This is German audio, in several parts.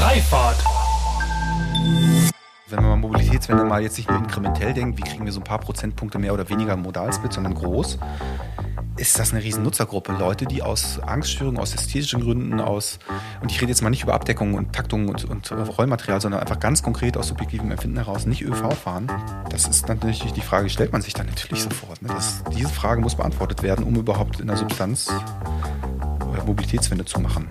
Freifahrt. Wenn man Mobilitätswende mal jetzt nicht nur inkrementell denkt, wie kriegen wir so ein paar Prozentpunkte mehr oder weniger Modalsplit, sondern groß, ist das eine riesen Nutzergruppe. Leute, die aus Angststörungen, aus ästhetischen Gründen, aus, und ich rede jetzt mal nicht über Abdeckung und Taktung und, und Rollmaterial, sondern einfach ganz konkret aus subjektivem Empfinden heraus nicht ÖV fahren. Das ist natürlich die Frage, die stellt man sich dann natürlich sofort. Ne? Das, diese Frage muss beantwortet werden, um überhaupt in der Substanz äh, Mobilitätswende zu machen.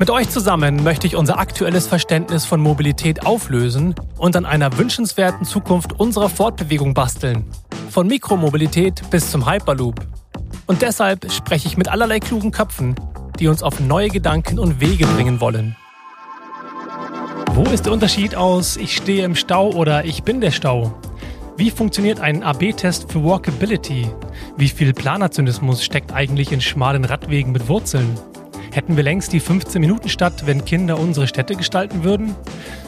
Mit euch zusammen möchte ich unser aktuelles Verständnis von Mobilität auflösen und an einer wünschenswerten Zukunft unserer Fortbewegung basteln. Von Mikromobilität bis zum Hyperloop. Und deshalb spreche ich mit allerlei klugen Köpfen, die uns auf neue Gedanken und Wege bringen wollen. Wo ist der Unterschied aus ich stehe im Stau oder ich bin der Stau? Wie funktioniert ein AB-Test für Walkability? Wie viel Planerzynismus steckt eigentlich in schmalen Radwegen mit Wurzeln? Hätten wir längst die 15-Minuten-Stadt, wenn Kinder unsere Städte gestalten würden?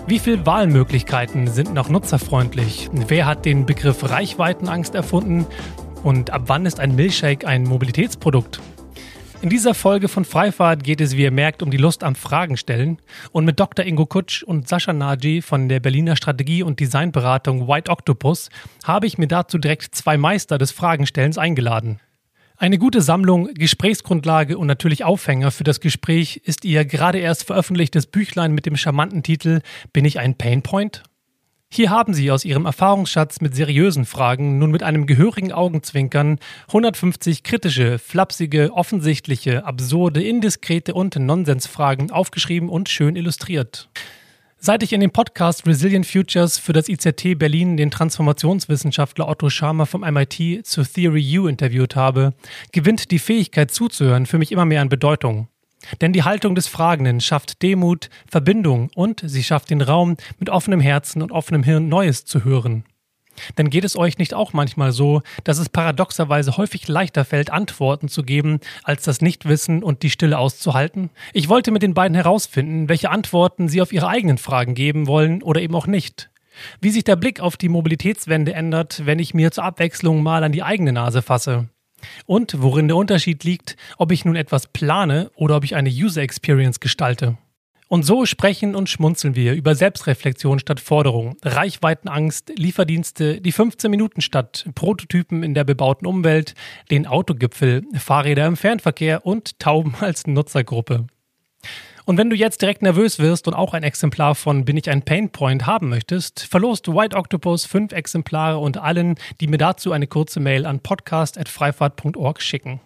Wie viele Wahlmöglichkeiten sind noch nutzerfreundlich? Wer hat den Begriff Reichweitenangst erfunden? Und ab wann ist ein Milchshake ein Mobilitätsprodukt? In dieser Folge von Freifahrt geht es, wie ihr merkt, um die Lust am Fragen stellen. Und mit Dr. Ingo Kutsch und Sascha Naji von der Berliner Strategie- und Designberatung White Octopus habe ich mir dazu direkt zwei Meister des Fragenstellens eingeladen. Eine gute Sammlung, Gesprächsgrundlage und natürlich Aufhänger für das Gespräch ist ihr gerade erst veröffentlichtes Büchlein mit dem charmanten Titel Bin ich ein Painpoint? Hier haben Sie aus Ihrem Erfahrungsschatz mit seriösen Fragen nun mit einem gehörigen Augenzwinkern 150 kritische, flapsige, offensichtliche, absurde, indiskrete und Nonsensfragen aufgeschrieben und schön illustriert. Seit ich in dem Podcast Resilient Futures für das IZT Berlin den Transformationswissenschaftler Otto Scharmer vom MIT zu Theory U interviewt habe, gewinnt die Fähigkeit zuzuhören für mich immer mehr an Bedeutung. Denn die Haltung des Fragenden schafft Demut, Verbindung und sie schafft den Raum, mit offenem Herzen und offenem Hirn Neues zu hören. Denn geht es euch nicht auch manchmal so, dass es paradoxerweise häufig leichter fällt, Antworten zu geben, als das Nichtwissen und die Stille auszuhalten? Ich wollte mit den beiden herausfinden, welche Antworten sie auf ihre eigenen Fragen geben wollen oder eben auch nicht. Wie sich der Blick auf die Mobilitätswende ändert, wenn ich mir zur Abwechslung mal an die eigene Nase fasse. Und worin der Unterschied liegt, ob ich nun etwas plane oder ob ich eine User Experience gestalte. Und so sprechen und schmunzeln wir über Selbstreflexion statt Forderung, Reichweitenangst, Lieferdienste, die 15 Minuten statt Prototypen in der bebauten Umwelt, den Autogipfel, Fahrräder im Fernverkehr und Tauben als Nutzergruppe. Und wenn du jetzt direkt nervös wirst und auch ein Exemplar von Bin ich ein Painpoint haben möchtest, verlost White Octopus fünf Exemplare und allen, die mir dazu eine kurze Mail an podcast.freifahrt.org schicken.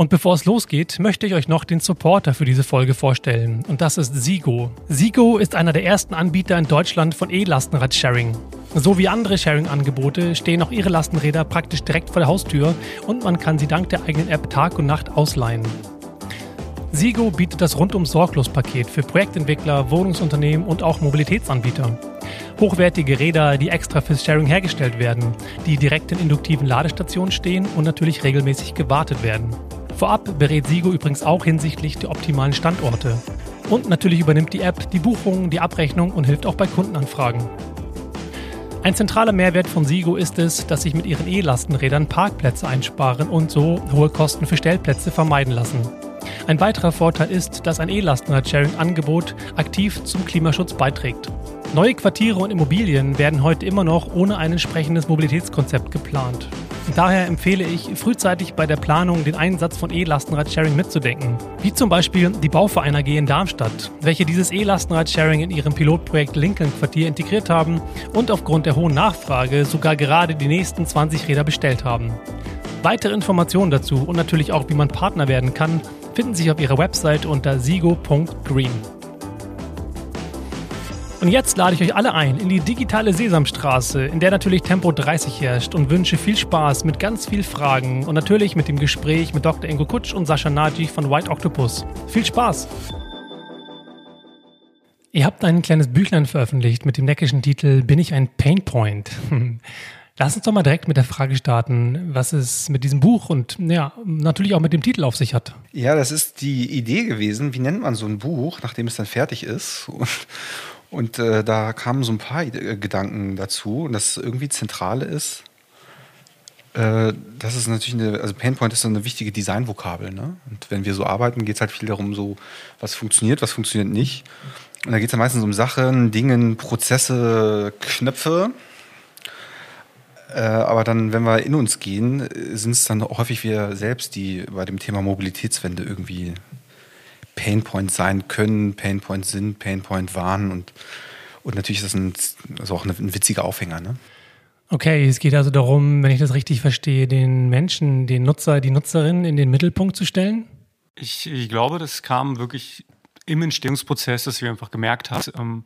Und bevor es losgeht, möchte ich euch noch den Supporter für diese Folge vorstellen. Und das ist Sigo. Sigo ist einer der ersten Anbieter in Deutschland von E-Lastenrad-Sharing. So wie andere Sharing-Angebote stehen auch ihre Lastenräder praktisch direkt vor der Haustür und man kann sie dank der eigenen App Tag und Nacht ausleihen. Sigo bietet das rundum sorglos Paket für Projektentwickler, Wohnungsunternehmen und auch Mobilitätsanbieter. Hochwertige Räder, die extra fürs Sharing hergestellt werden, die direkt in induktiven Ladestationen stehen und natürlich regelmäßig gewartet werden. Vorab berät Sigo übrigens auch hinsichtlich der optimalen Standorte. Und natürlich übernimmt die App die Buchung, die Abrechnung und hilft auch bei Kundenanfragen. Ein zentraler Mehrwert von Sigo ist es, dass sich mit ihren E-Lastenrädern Parkplätze einsparen und so hohe Kosten für Stellplätze vermeiden lassen. Ein weiterer Vorteil ist, dass ein E-Lastenrad-Sharing-Angebot aktiv zum Klimaschutz beiträgt. Neue Quartiere und Immobilien werden heute immer noch ohne ein entsprechendes Mobilitätskonzept geplant. Daher empfehle ich, frühzeitig bei der Planung den Einsatz von E-Lastenrad-Sharing mitzudenken. Wie zum Beispiel die Bauverein AG in Darmstadt, welche dieses E-Lastenrad-Sharing in ihrem Pilotprojekt Lincoln-Quartier integriert haben und aufgrund der hohen Nachfrage sogar gerade die nächsten 20 Räder bestellt haben. Weitere Informationen dazu und natürlich auch, wie man Partner werden kann, finden sich auf ihrer Website unter sigo.green. Und jetzt lade ich euch alle ein in die digitale Sesamstraße, in der natürlich Tempo 30 herrscht und wünsche viel Spaß mit ganz viel Fragen und natürlich mit dem Gespräch mit Dr. Ingo Kutsch und Sascha Naji von White Octopus. Viel Spaß! Ihr habt ein kleines Büchlein veröffentlicht mit dem neckischen Titel Bin ich ein Painpoint? Lass uns doch mal direkt mit der Frage starten, was es mit diesem Buch und ja, natürlich auch mit dem Titel auf sich hat. Ja, das ist die Idee gewesen. Wie nennt man so ein Buch, nachdem es dann fertig ist? Und, und äh, da kamen so ein paar äh, Gedanken dazu. Und das irgendwie Zentrale ist, äh, das ist natürlich eine, also Painpoint ist so eine wichtige Designvokabel. Ne? Und wenn wir so arbeiten, geht es halt viel darum, so, was funktioniert, was funktioniert nicht. Und da geht es ja meistens um Sachen, Dingen, Prozesse, Knöpfe. Äh, aber dann, wenn wir in uns gehen, sind es dann häufig wir selbst, die bei dem Thema Mobilitätswende irgendwie Painpoint sein können, Painpoint sind, Painpoint waren und, und natürlich ist das ein, also auch ein, ein witziger Aufhänger. Ne? Okay, es geht also darum, wenn ich das richtig verstehe, den Menschen, den Nutzer, die Nutzerin in den Mittelpunkt zu stellen? Ich, ich glaube, das kam wirklich im Entstehungsprozess, dass wir einfach gemerkt haben, ähm,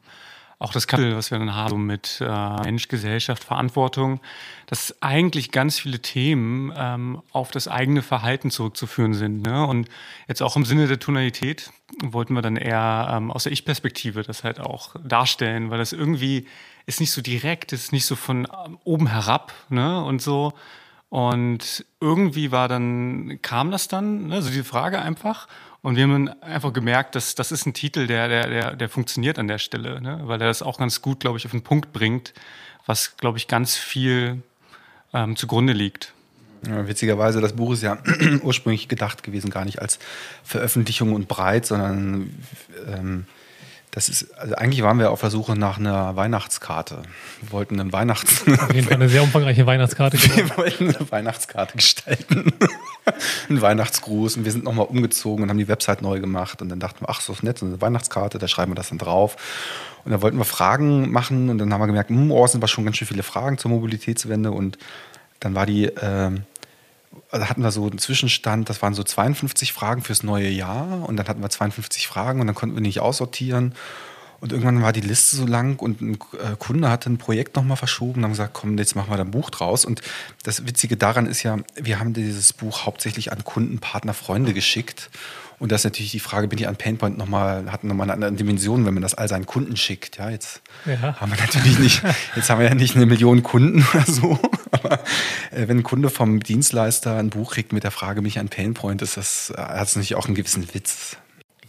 auch das Kapitel, was wir dann haben mit äh, Mensch, Gesellschaft, Verantwortung, dass eigentlich ganz viele Themen ähm, auf das eigene Verhalten zurückzuführen sind. Ne? Und jetzt auch im Sinne der Tonalität wollten wir dann eher ähm, aus der Ich-Perspektive das halt auch darstellen, weil das irgendwie ist nicht so direkt, ist nicht so von ähm, oben herab ne? und so. Und irgendwie war dann, kam das dann, ne? also die Frage einfach. Und wir haben einfach gemerkt, dass das ist ein Titel, der, der, der, der funktioniert an der Stelle, ne? weil er das auch ganz gut, glaube ich, auf den Punkt bringt, was, glaube ich, ganz viel ähm, zugrunde liegt. Ja, witzigerweise, das Buch ist ja ursprünglich gedacht gewesen, gar nicht als Veröffentlichung und breit, sondern ähm, das ist, also eigentlich waren wir auf der Suche nach einer Weihnachtskarte. Wir wollten eine Weihnachts... Auf jeden Fall eine sehr umfangreiche Weihnachtskarte. Wir wollten eine Weihnachtskarte gestalten. Ein Weihnachtsgruß. Und wir sind nochmal umgezogen und haben die Website neu gemacht. Und dann dachten wir, ach, so ist nett, so eine Weihnachtskarte, da schreiben wir das dann drauf. Und da wollten wir Fragen machen und dann haben wir gemerkt, hm, oh, es sind aber schon ganz schön viele Fragen zur Mobilitätswende. Und dann war die... Äh, hatten wir so einen Zwischenstand, das waren so 52 Fragen fürs neue Jahr und dann hatten wir 52 Fragen und dann konnten wir nicht aussortieren. Und irgendwann war die Liste so lang und ein äh, Kunde hatte ein Projekt nochmal verschoben und haben gesagt, komm, jetzt machen wir da ein Buch draus. Und das Witzige daran ist ja, wir haben dieses Buch hauptsächlich an Kunden, Partner, Freunde geschickt. Und das ist natürlich die Frage, bin ich an Painpoint nochmal, hat nochmal eine andere Dimension, wenn man das all seinen Kunden schickt. Ja, jetzt ja. haben wir natürlich nicht, jetzt haben wir ja nicht eine Million Kunden oder so. Aber äh, wenn ein Kunde vom Dienstleister ein Buch kriegt mit der Frage, mich an Painpoint, ist das, äh, hat es natürlich auch einen gewissen Witz.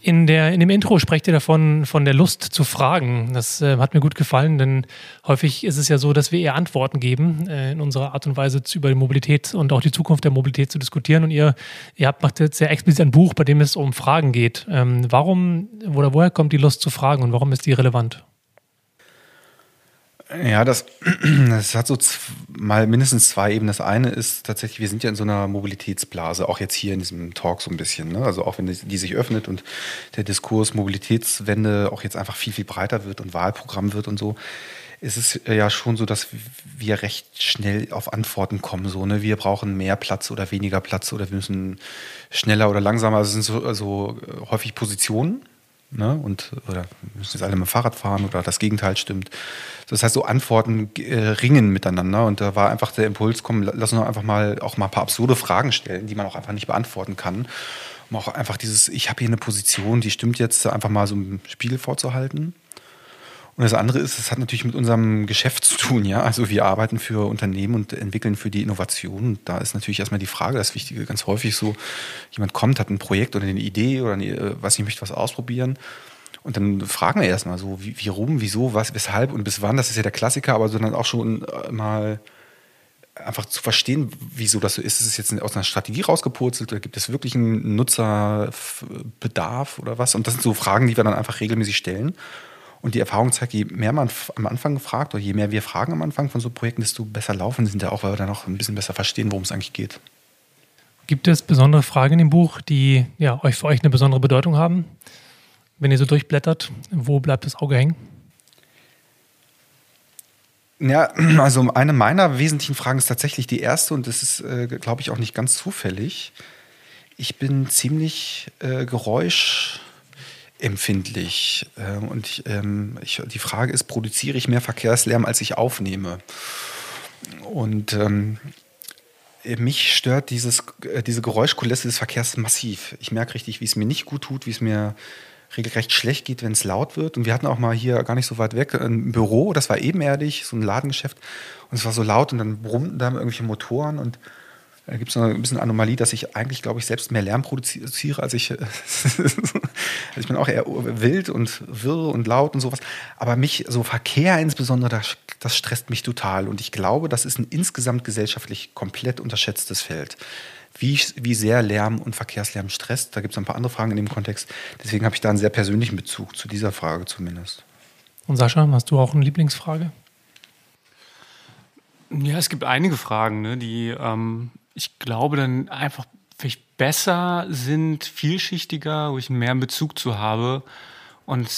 In, der, in dem Intro sprecht ihr davon, von der Lust zu fragen. Das äh, hat mir gut gefallen, denn häufig ist es ja so, dass wir eher Antworten geben, äh, in unserer Art und Weise über die Mobilität und auch die Zukunft der Mobilität zu diskutieren. Und ihr, ihr habt, macht jetzt sehr explizit ein Buch, bei dem es um Fragen geht. Ähm, warum oder woher kommt die Lust zu fragen und warum ist die relevant? Ja, das, das hat so mal mindestens zwei Ebenen. Das eine ist tatsächlich, wir sind ja in so einer Mobilitätsblase, auch jetzt hier in diesem Talk so ein bisschen. Ne? Also auch wenn die, sich öffnet und der Diskurs Mobilitätswende auch jetzt einfach viel, viel breiter wird und Wahlprogramm wird und so, ist es ja schon so, dass wir recht schnell auf Antworten kommen. So, ne? Wir brauchen mehr Platz oder weniger Platz oder wir müssen schneller oder langsamer. Also es sind so also häufig Positionen Ne? Und, oder müssen jetzt alle mit dem Fahrrad fahren oder das Gegenteil stimmt. Das heißt, so Antworten äh, ringen miteinander und da war einfach der Impuls, komm, lass uns einfach mal auch mal ein paar absurde Fragen stellen, die man auch einfach nicht beantworten kann. Um auch einfach dieses, ich habe hier eine Position, die stimmt jetzt, einfach mal so im Spiegel vorzuhalten. Und das andere ist, es hat natürlich mit unserem Geschäft zu tun, ja. Also wir arbeiten für Unternehmen und entwickeln für die Innovation. Da ist natürlich erstmal die Frage, das Wichtige, ganz häufig so, jemand kommt, hat ein Projekt oder eine Idee oder eine, was ich möchte was ausprobieren. Und dann fragen wir erstmal so, wie, wie rum, wieso, was, weshalb und bis wann, das ist ja der Klassiker, aber sondern auch schon äh, mal einfach zu verstehen, wieso das so ist. Ist es jetzt aus einer Strategie rausgepurzelt oder gibt es wirklich einen Nutzerbedarf oder was? Und das sind so Fragen, die wir dann einfach regelmäßig stellen. Und die Erfahrung zeigt, je mehr man am Anfang fragt oder je mehr wir fragen am Anfang von so Projekten, desto besser laufen sind ja auch, weil wir dann auch ein bisschen besser verstehen, worum es eigentlich geht. Gibt es besondere Fragen in dem Buch, die ja, euch für euch eine besondere Bedeutung haben? Wenn ihr so durchblättert, wo bleibt das Auge hängen? Ja, also eine meiner wesentlichen Fragen ist tatsächlich die erste und das ist, äh, glaube ich, auch nicht ganz zufällig. Ich bin ziemlich äh, geräusch empfindlich. Äh, und ich, ähm, ich, die Frage ist, produziere ich mehr Verkehrslärm, als ich aufnehme? Und ähm, mich stört dieses, äh, diese Geräuschkulisse des Verkehrs massiv. Ich merke richtig, wie es mir nicht gut tut, wie es mir regelrecht schlecht geht, wenn es laut wird. Und wir hatten auch mal hier gar nicht so weit weg ein Büro, das war ebenerdig, so ein Ladengeschäft. Und es war so laut und dann brummten da irgendwelche Motoren und da gibt es ein bisschen Anomalie, dass ich eigentlich, glaube ich, selbst mehr Lärm produziere, als ich. also ich bin auch eher wild und wirr und laut und sowas. Aber mich, so Verkehr insbesondere, das, das stresst mich total. Und ich glaube, das ist ein insgesamt gesellschaftlich komplett unterschätztes Feld. Wie, wie sehr Lärm und Verkehrslärm stresst. Da gibt es ein paar andere Fragen in dem Kontext. Deswegen habe ich da einen sehr persönlichen Bezug zu dieser Frage zumindest. Und Sascha, hast du auch eine Lieblingsfrage? Ja, es gibt einige Fragen, ne, die ähm, ich glaube, dann einfach vielleicht besser sind, vielschichtiger, wo ich mehr Bezug zu habe und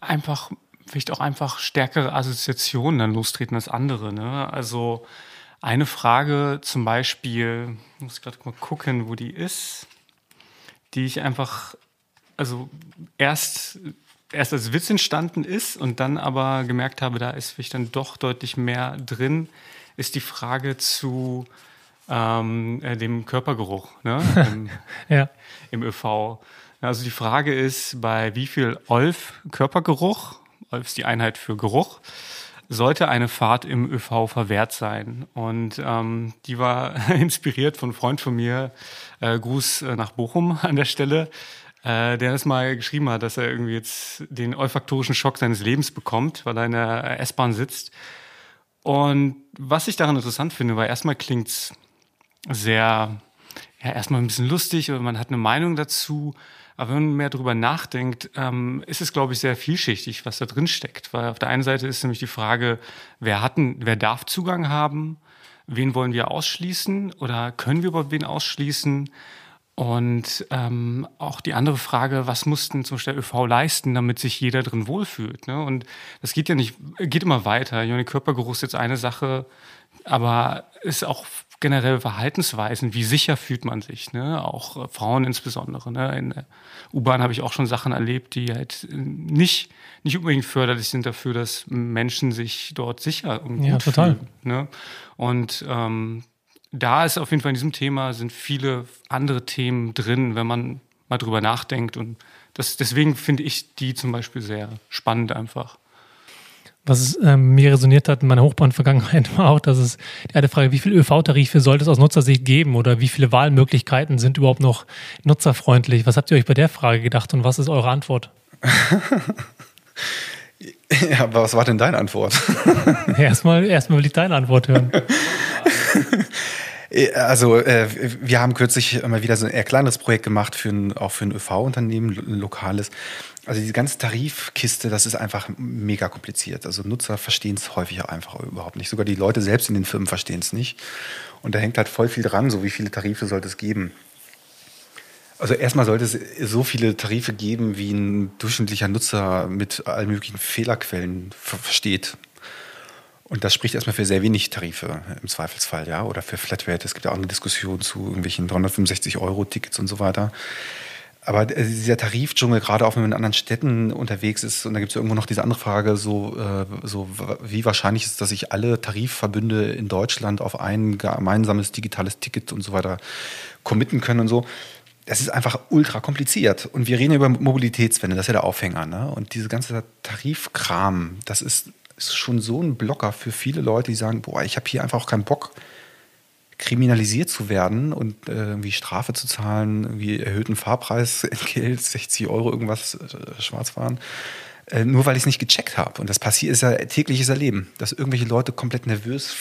einfach vielleicht auch einfach stärkere Assoziationen dann lostreten als andere. Ne? Also eine Frage zum Beispiel, muss gerade mal gucken, wo die ist, die ich einfach, also erst, erst als Witz entstanden ist und dann aber gemerkt habe, da ist vielleicht dann doch deutlich mehr drin, ist die Frage zu ähm, äh, dem Körpergeruch ne? Im, ja. im ÖV. Also die Frage ist, bei wie viel Olf Körpergeruch, Olf ist die Einheit für Geruch, sollte eine Fahrt im ÖV verwehrt sein? Und ähm, die war inspiriert von einem Freund von mir, äh, Gruß äh, nach Bochum an der Stelle, äh, der das mal geschrieben hat, dass er irgendwie jetzt den olfaktorischen Schock seines Lebens bekommt, weil er in der S-Bahn sitzt. Und was ich daran interessant finde, weil erstmal klingt's sehr, ja, erstmal ein bisschen lustig oder man hat eine Meinung dazu. Aber wenn man mehr darüber nachdenkt, ähm, ist es, glaube ich, sehr vielschichtig, was da drin steckt. Weil auf der einen Seite ist nämlich die Frage, wer hat, wer darf Zugang haben? Wen wollen wir ausschließen? Oder können wir überhaupt wen ausschließen? Und ähm, auch die andere Frage, was mussten zum Beispiel der ÖV leisten, damit sich jeder drin wohlfühlt? Ne? Und das geht ja nicht, geht immer weiter. Johnny Körpergeruch ist jetzt eine Sache, aber ist auch generell Verhaltensweisen, wie sicher fühlt man sich, ne? auch äh, Frauen insbesondere. Ne? In der U-Bahn habe ich auch schon Sachen erlebt, die halt äh, nicht, nicht unbedingt förderlich sind dafür, dass Menschen sich dort sicher und gut ja, total. fühlen. Ne? Und ähm, da ist auf jeden Fall in diesem Thema sind viele andere Themen drin, wenn man mal drüber nachdenkt. Und das, deswegen finde ich die zum Beispiel sehr spannend einfach. Was ähm, mir resoniert hat in meiner Hochbahn-Vergangenheit war auch, dass es die eine Frage, wie viele ÖV-Tarife sollte es aus Nutzersicht geben oder wie viele Wahlmöglichkeiten sind überhaupt noch nutzerfreundlich? Was habt ihr euch bei der Frage gedacht und was ist eure Antwort? ja, aber was war denn deine Antwort? erstmal, erstmal will ich deine Antwort hören. Also äh, wir haben kürzlich mal wieder so ein eher kleines Projekt gemacht für ein, auch für ein ÖV-Unternehmen, ein lokales. Also die ganze Tarifkiste, das ist einfach mega kompliziert. Also Nutzer verstehen es häufig auch einfach überhaupt nicht. Sogar die Leute selbst in den Firmen verstehen es nicht. Und da hängt halt voll viel dran, so wie viele Tarife sollte es geben. Also erstmal sollte es so viele Tarife geben, wie ein durchschnittlicher Nutzer mit allen möglichen Fehlerquellen versteht. Und das spricht erstmal für sehr wenig Tarife im Zweifelsfall, ja, oder für Flatrate. Es gibt ja auch eine Diskussion zu irgendwelchen 365 Euro Tickets und so weiter. Aber äh, dieser Tarifdschungel, gerade auch wenn man in anderen Städten unterwegs ist, und da gibt es ja irgendwo noch diese andere Frage, so, äh, so wie wahrscheinlich ist, es, dass sich alle Tarifverbünde in Deutschland auf ein gemeinsames digitales Ticket und so weiter committen können und so. Das ist einfach ultra kompliziert. Und wir reden über Mobilitätswende, das ist ja der Aufhänger. Ne? Und diese ganze Tarifkram, das ist, ist schon so ein Blocker für viele Leute, die sagen, boah, ich habe hier einfach auch keinen Bock, kriminalisiert zu werden und äh, irgendwie Strafe zu zahlen, irgendwie erhöhten Fahrpreis, Entgelt, 60 Euro irgendwas äh, schwarz fahren, äh, nur weil ich es nicht gecheckt habe. Und das passiert ist ja tägliches Erleben, dass irgendwelche Leute komplett nervös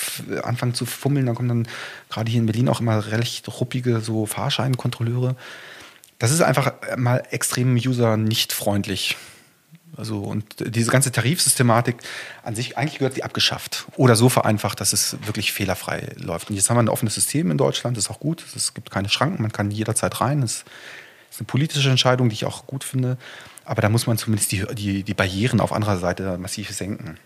anfangen zu fummeln. Dann kommen dann gerade hier in Berlin auch immer recht ruppige so Fahrscheinkontrolleure. Das ist einfach mal extrem user nicht freundlich. Also und diese ganze Tarifsystematik an sich, eigentlich gehört die abgeschafft oder so vereinfacht, dass es wirklich fehlerfrei läuft. Und jetzt haben wir ein offenes System in Deutschland, das ist auch gut. Es gibt keine Schranken, man kann jederzeit rein. Das ist eine politische Entscheidung, die ich auch gut finde. Aber da muss man zumindest die, die, die Barrieren auf anderer Seite massiv senken.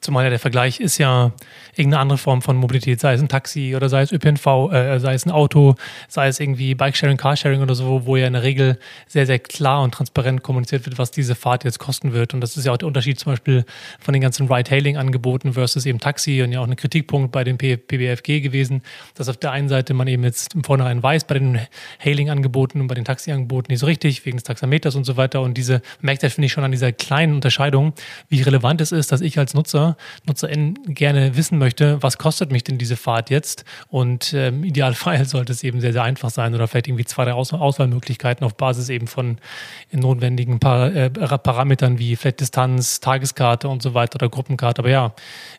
Zumal ja der Vergleich ist ja irgendeine andere Form von Mobilität, sei es ein Taxi oder sei es ÖPNV, äh, sei es ein Auto, sei es irgendwie Bikesharing, Carsharing oder so, wo ja in der Regel sehr, sehr klar und transparent kommuniziert wird, was diese Fahrt jetzt kosten wird. Und das ist ja auch der Unterschied zum Beispiel von den ganzen Ride-Hailing-Angeboten versus eben Taxi und ja auch ein Kritikpunkt bei dem PBFG gewesen, dass auf der einen Seite man eben jetzt im Vornherein weiß, bei den Hailing-Angeboten und bei den Taxi-Angeboten nicht so richtig, wegen des Taxameters und so weiter. Und diese, merkt das, finde ich, schon an dieser kleinen Unterscheidung, wie relevant es ist, dass ich als Nutzer, Nutzerin gerne wissen möchte, was kostet mich denn diese Fahrt jetzt? Und ähm, idealfall sollte es eben sehr, sehr einfach sein oder vielleicht irgendwie zwei, drei Aus Auswahlmöglichkeiten auf Basis eben von notwendigen Par äh, Parametern wie vielleicht Distanz, Tageskarte und so weiter oder Gruppenkarte. Aber ja,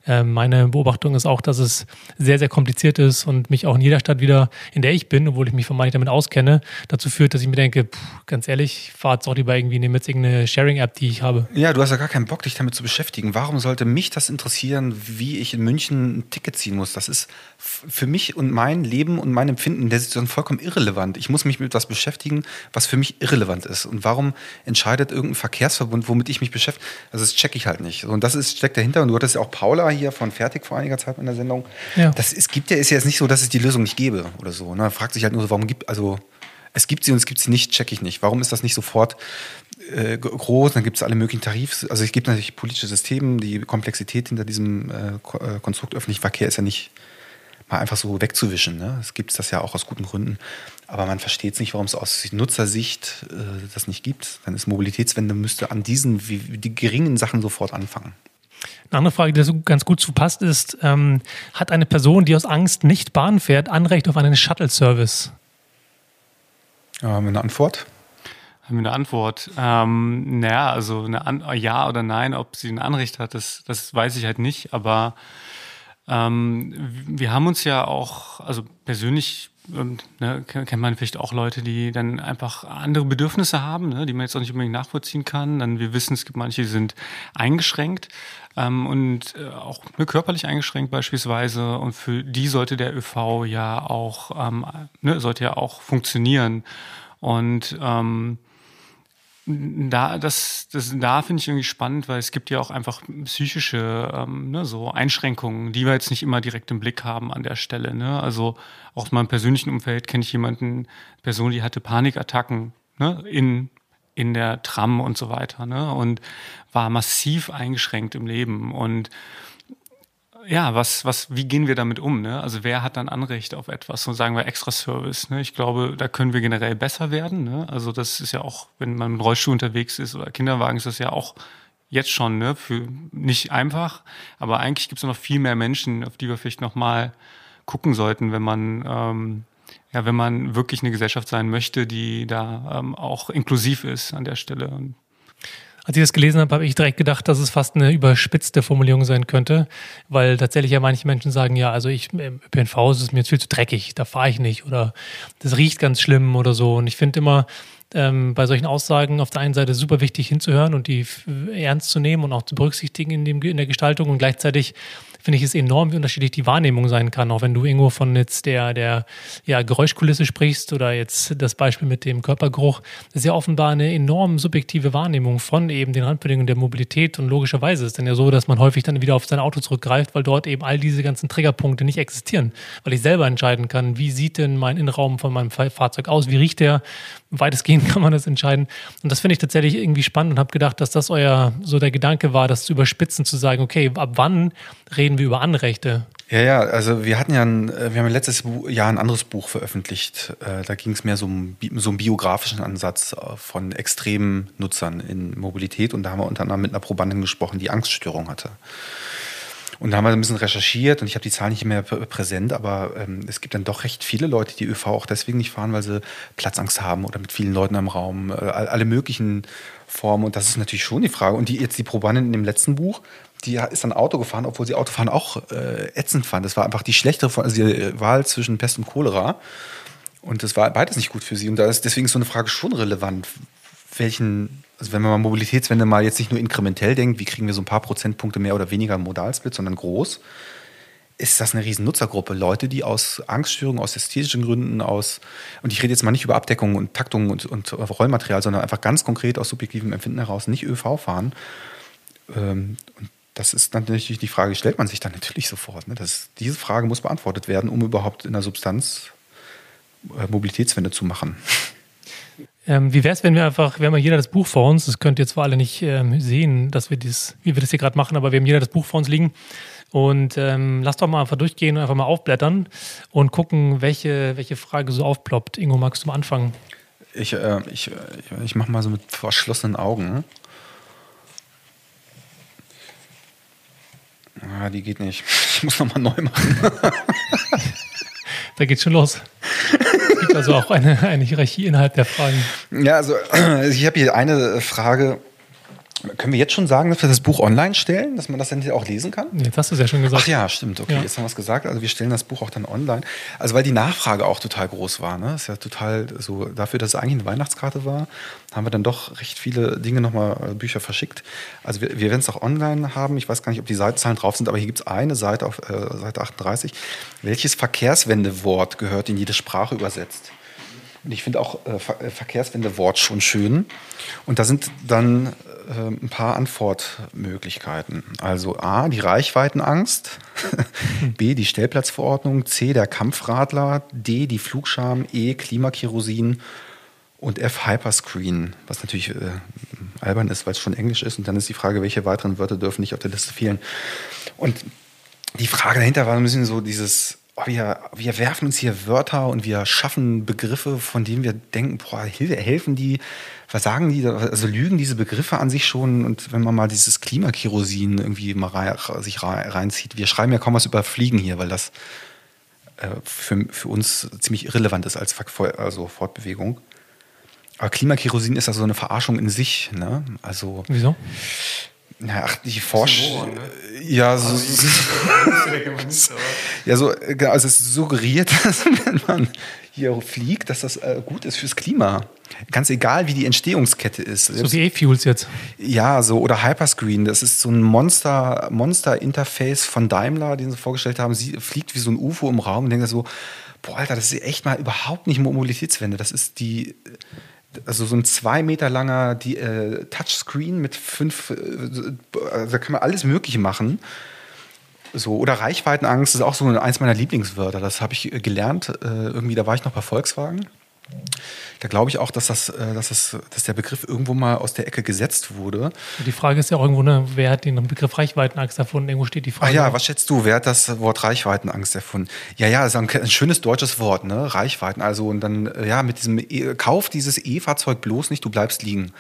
äh, meine Beobachtung ist auch, dass es sehr, sehr kompliziert ist und mich auch in jeder Stadt wieder, in der ich bin, obwohl ich mich vermeintlich damit auskenne, dazu führt, dass ich mir denke, pff, ganz ehrlich, fahre jetzt auch lieber irgendwie, nehme jetzt irgendeine Sharing-App, die ich habe. Ja, du hast ja gar keinen Bock, dich damit zu beschäftigen. Warum sollte mich das interessieren, wie ich in München ein Ticket ziehen muss? Das ist für mich und mein Leben und mein Empfinden der Situation vollkommen irrelevant. Ich muss mich mit etwas beschäftigen, was für mich irrelevant ist. Und warum entscheidet irgendein Verkehrsverbund, womit ich mich beschäftige? Also das checke ich halt nicht. Und das ist, steckt dahinter. Und du hattest ja auch Paula hier von Fertig vor einiger Zeit in der Sendung. Ja. Das, es gibt ja, ist ja jetzt nicht so, dass es die Lösung nicht gäbe oder so. Ne? Fragt sich halt nur, warum gibt, also es gibt sie und es gibt sie nicht, checke ich nicht. Warum ist das nicht sofort äh, groß? Dann gibt es alle möglichen Tarifs. Also es gibt natürlich politische Systeme, die Komplexität hinter diesem äh, äh Konstrukt öffentlicher Verkehr ist ja nicht mal einfach so wegzuwischen. Ne? Es gibt das ja auch aus guten Gründen. Aber man versteht es nicht, warum es aus Nutzersicht äh, das nicht gibt. Dann ist Mobilitätswende müsste an diesen wie, die geringen Sachen sofort anfangen. Eine andere Frage, die so ganz gut zu passt, ist, ähm, hat eine Person, die aus Angst nicht Bahn fährt, Anrecht auf einen Shuttle-Service? wir eine Antwort? Haben wir eine Antwort? Ähm, naja, also eine An ja oder nein, ob sie ein Anrecht hat, das, das weiß ich halt nicht. Aber ähm, wir haben uns ja auch, also persönlich ne, kennt man vielleicht auch Leute, die dann einfach andere Bedürfnisse haben, ne, die man jetzt auch nicht unbedingt nachvollziehen kann. Dann wir wissen, es gibt manche, die sind eingeschränkt ähm, und äh, auch ne, körperlich eingeschränkt beispielsweise. Und für die sollte der ÖV ja auch ähm, ne, sollte ja auch funktionieren. Und ähm, da, das, das, da finde ich irgendwie spannend, weil es gibt ja auch einfach psychische ähm, ne, so Einschränkungen, die wir jetzt nicht immer direkt im Blick haben an der Stelle. Ne? Also auch aus meinem persönlichen Umfeld kenne ich jemanden, Person, die hatte Panikattacken ne, in, in der Tram und so weiter ne? und war massiv eingeschränkt im Leben. Und ja, was, was, wie gehen wir damit um? Ne? Also wer hat dann Anrecht auf etwas? So sagen wir Extra Service. Ne? Ich glaube, da können wir generell besser werden. Ne? Also das ist ja auch, wenn man mit Rollstuhl unterwegs ist oder Kinderwagen, ist das ja auch jetzt schon ne, für nicht einfach. Aber eigentlich gibt es noch viel mehr Menschen, auf die wir vielleicht noch mal gucken sollten, wenn man ähm, ja, wenn man wirklich eine Gesellschaft sein möchte, die da ähm, auch inklusiv ist an der Stelle. Und als ich das gelesen habe, habe ich direkt gedacht, dass es fast eine überspitzte Formulierung sein könnte, weil tatsächlich ja manche Menschen sagen, ja, also ich, im ÖPNV ist es mir jetzt viel zu dreckig, da fahre ich nicht oder das riecht ganz schlimm oder so. Und ich finde immer, ähm, bei solchen Aussagen auf der einen Seite super wichtig hinzuhören und die ernst zu nehmen und auch zu berücksichtigen in, dem, in der Gestaltung und gleichzeitig finde ich es enorm, wie unterschiedlich die Wahrnehmung sein kann. Auch wenn du irgendwo von jetzt der, der ja, Geräuschkulisse sprichst oder jetzt das Beispiel mit dem Körpergeruch, das ist ja offenbar eine enorm subjektive Wahrnehmung von eben den Randbedingungen der Mobilität. Und logischerweise ist es dann ja so, dass man häufig dann wieder auf sein Auto zurückgreift, weil dort eben all diese ganzen Triggerpunkte nicht existieren. Weil ich selber entscheiden kann, wie sieht denn mein Innenraum von meinem Fahrzeug aus, wie riecht der, weitestgehend kann man das entscheiden. Und das finde ich tatsächlich irgendwie spannend und habe gedacht, dass das euer so der Gedanke war, das zu überspitzen, zu sagen, okay, ab wann reden wir über Anrechte? Ja, ja, also wir hatten ja ein, äh, wir haben letztes Jahr ein anderes Buch veröffentlicht. Äh, da ging es mehr so um so einen biografischen Ansatz äh, von extremen Nutzern in Mobilität und da haben wir unter anderem mit einer Probandin gesprochen, die Angststörung hatte. Und da haben wir ein bisschen recherchiert und ich habe die Zahlen nicht mehr präsent, aber ähm, es gibt dann doch recht viele Leute, die ÖV auch deswegen nicht fahren, weil sie Platzangst haben oder mit vielen Leuten im Raum, äh, alle möglichen Formen. Und das ist natürlich schon die Frage. Und die, jetzt die Probandin in dem letzten Buch, die ist dann Auto gefahren, obwohl sie Autofahren auch äh, ätzend fand. Das war einfach die schlechtere also die Wahl zwischen Pest und Cholera. Und das war beides nicht gut für sie. Und da ist deswegen so eine Frage schon relevant. Welchen also wenn man mal Mobilitätswende mal jetzt nicht nur inkrementell denkt, wie kriegen wir so ein paar Prozentpunkte mehr oder weniger Modalsplit, sondern groß, ist das eine riesen Nutzergruppe. Leute, die aus Angststörungen, aus ästhetischen Gründen, aus, und ich rede jetzt mal nicht über Abdeckung und Taktung und, und Rollmaterial, sondern einfach ganz konkret aus subjektivem Empfinden heraus nicht ÖV fahren. Ähm, und das ist dann natürlich die Frage, stellt man sich dann natürlich sofort. Ne? Das, diese Frage muss beantwortet werden, um überhaupt in der Substanz äh, Mobilitätswende zu machen. Ähm, wie wäre es, wenn wir einfach, wir haben ja jeder das Buch vor uns, das könnt ihr zwar alle nicht ähm, sehen, dass wir das, wie wir das hier gerade machen, aber wir haben jeder das Buch vor uns liegen. Und ähm, lass doch mal einfach durchgehen und einfach mal aufblättern und gucken, welche, welche Frage so aufploppt. Ingo, magst du mal anfangen? Ich, äh, ich, ich mache mal so mit verschlossenen Augen. Ah, die geht nicht. Ich muss nochmal neu machen. da geht's schon los. Es gibt also auch eine, eine Hierarchie innerhalb der Fragen. Ja, also ich habe hier eine Frage können wir jetzt schon sagen, dass wir das Buch online stellen, dass man das dann auch lesen kann? Jetzt hast du es ja schon gesagt. Ach ja, stimmt. Okay, ja. jetzt haben wir es gesagt. Also wir stellen das Buch auch dann online. Also weil die Nachfrage auch total groß war. Ne? ist ja total so, dafür, dass es eigentlich eine Weihnachtskarte war, haben wir dann doch recht viele Dinge nochmal, äh, Bücher verschickt. Also wir, wir werden es auch online haben. Ich weiß gar nicht, ob die Seitenzahlen drauf sind, aber hier gibt es eine Seite auf äh, Seite 38. Welches Verkehrswendewort gehört in jede Sprache übersetzt? Und ich finde auch äh, äh, Verkehrswendewort schon schön. Und da sind dann äh, ein paar Antwortmöglichkeiten. Also A, die Reichweitenangst, B, die Stellplatzverordnung, C, der Kampfradler, D, die Flugscham, E, Klimakerosin und F, Hyperscreen, was natürlich äh, albern ist, weil es schon Englisch ist. Und dann ist die Frage, welche weiteren Wörter dürfen nicht auf der Liste fehlen. Und die Frage dahinter war ein bisschen so dieses, wir, wir werfen uns hier Wörter und wir schaffen Begriffe, von denen wir denken, boah, helfen die was sagen die, also lügen diese Begriffe an sich schon und wenn man mal dieses Klimakerosin irgendwie mal rein, sich reinzieht, wir schreiben ja kaum was über Fliegen hier, weil das äh, für, für uns ziemlich irrelevant ist als also Fortbewegung. Aber Klimakerosin ist ja so eine Verarschung in sich, ne? Also. Wieso? Na, ach, die Forschung. Ne? Ja, so, also, ja, so, also es suggeriert, dass wenn man hier fliegt, dass das äh, gut ist fürs Klima. Ganz egal, wie die Entstehungskette ist. So wie E-Fuels jetzt. Ja, so oder Hyperscreen. Das ist so ein Monster, Monster-Interface von Daimler, den sie vorgestellt haben. Sie fliegt wie so ein UFO im Raum und denkt so, boah, Alter, das ist echt mal überhaupt nicht Mobilitätswende. Das ist die, also so ein zwei Meter langer die, äh, Touchscreen mit fünf, äh, also da kann man alles Mögliche machen. So, oder Reichweitenangst ist auch so eins meiner Lieblingswörter. Das habe ich gelernt. Äh, irgendwie, da war ich noch bei Volkswagen. Da glaube ich auch, dass, das, äh, dass, das, dass der Begriff irgendwo mal aus der Ecke gesetzt wurde. Die Frage ist ja auch irgendwo, ne, wer hat den Begriff Reichweitenangst erfunden? Irgendwo steht die Frage. Ah ja, was schätzt du? Wer hat das Wort Reichweitenangst erfunden? Ja, ja, das ist ein, ein schönes deutsches Wort, ne? Reichweiten. Also, und dann, äh, ja, mit diesem, e Kauf dieses E-Fahrzeug bloß nicht, du bleibst liegen.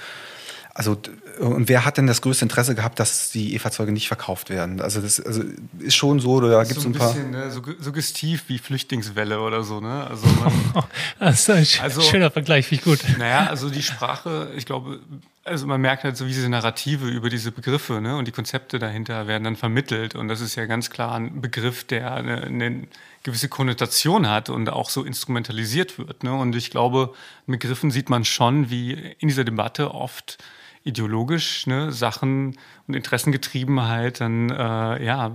Also, und wer hat denn das größte Interesse gehabt, dass die E-Fahrzeuge nicht verkauft werden? Also, das also ist schon so, da gibt es so ein, ein paar. Bisschen, ne, suggestiv wie Flüchtlingswelle oder so, ne? Also, man, das ist ein also, schöner Vergleich, finde ich gut. Naja, also die Sprache, ich glaube, also man merkt halt so, wie diese Narrative über diese Begriffe ne, und die Konzepte dahinter werden dann vermittelt. Und das ist ja ganz klar ein Begriff, der eine, eine gewisse Konnotation hat und auch so instrumentalisiert wird. Ne? Und ich glaube, mit Begriffen sieht man schon, wie in dieser Debatte oft ideologisch ne, Sachen und Interessengetriebenheit dann äh, ja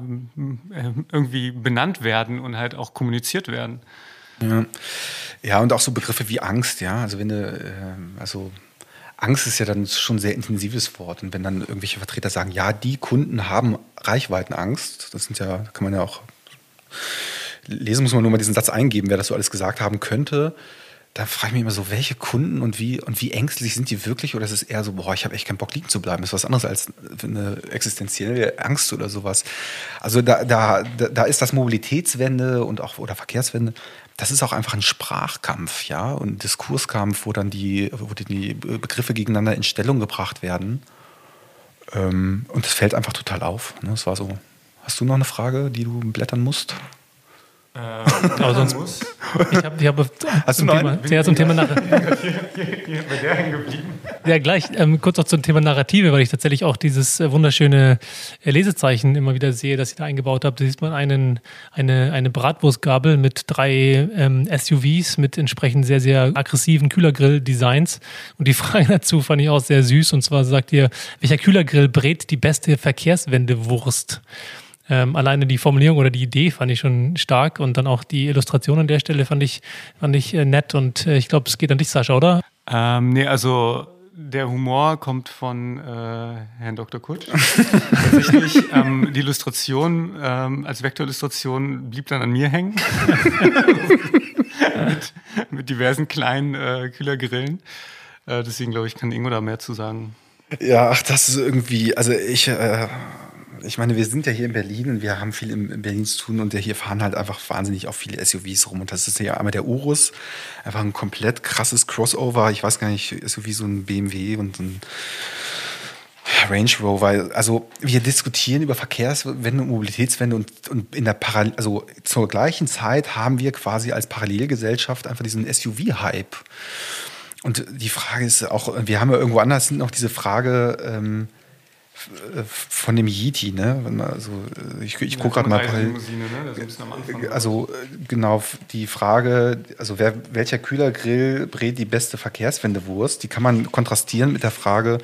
irgendwie benannt werden und halt auch kommuniziert werden. Ja. ja, und auch so Begriffe wie Angst, ja. Also wenn du, äh, also Angst ist ja dann schon ein sehr intensives Wort. Und wenn dann irgendwelche Vertreter sagen, ja, die Kunden haben Reichweitenangst, das sind ja, kann man ja auch lesen, muss man nur mal diesen Satz eingeben, wer das so alles gesagt haben könnte da frage ich mich immer so, welche Kunden und wie und wie ängstlich sind die wirklich? Oder ist es eher so, boah, ich habe echt keinen Bock liegen zu bleiben? Das ist was anderes als eine existenzielle Angst oder sowas. Also da, da, da ist das Mobilitätswende und auch oder Verkehrswende, das ist auch einfach ein Sprachkampf, ja, und Diskurskampf, wo dann die, wo die Begriffe gegeneinander in Stellung gebracht werden. Ähm, und das fällt einfach total auf. Ne? War so. Hast du noch eine Frage, die du blättern musst? Äh, aber sonst muss. Ich habe ich hab Hast zum, Thema, ja, zum Thema Narrative. Ja, gleich. Ähm, kurz noch zum Thema Narrative, weil ich tatsächlich auch dieses äh, wunderschöne äh, Lesezeichen immer wieder sehe, das ich da eingebaut habe. Da sieht man einen, eine, eine Bratwurstgabel mit drei ähm, SUVs mit entsprechend sehr, sehr aggressiven Kühlergrill-Designs. Und die Frage dazu fand ich auch sehr süß. Und zwar sagt ihr, welcher Kühlergrill brät die beste Verkehrswendewurst? Ähm, alleine die Formulierung oder die Idee fand ich schon stark und dann auch die Illustration an der Stelle fand ich, fand ich äh, nett und äh, ich glaube, es geht an dich, Sascha, oder? Ähm, nee, also der Humor kommt von äh, Herrn Dr. Kutsch. Tatsächlich, ähm, die Illustration ähm, als Vektorillustration blieb dann an mir hängen. mit, mit, diversen kleinen äh, Kühlergrillen. Äh, deswegen glaube ich, kann Ingo da mehr zu sagen. Ja, ach, das ist irgendwie, also ich, äh, ich meine, wir sind ja hier in Berlin und wir haben viel in Berlin zu tun und hier fahren halt einfach wahnsinnig auch viele SUVs rum. Und das ist ja einmal der Urus, einfach ein komplett krasses Crossover. Ich weiß gar nicht, SUV so ein BMW und ein Range Rover. Also wir diskutieren über Verkehrswende und Mobilitätswende und, und in der Paral also zur gleichen Zeit haben wir quasi als Parallelgesellschaft einfach diesen SUV-Hype. Und die Frage ist auch, wir haben ja irgendwo anders noch diese Frage, ähm, von dem Yeti, ne? Also, ich, ich gucke gerade mal. Ne? Also genau die Frage, also wer, welcher Kühlergrill brät die beste Verkehrswendewurst? Die kann man kontrastieren mit der Frage,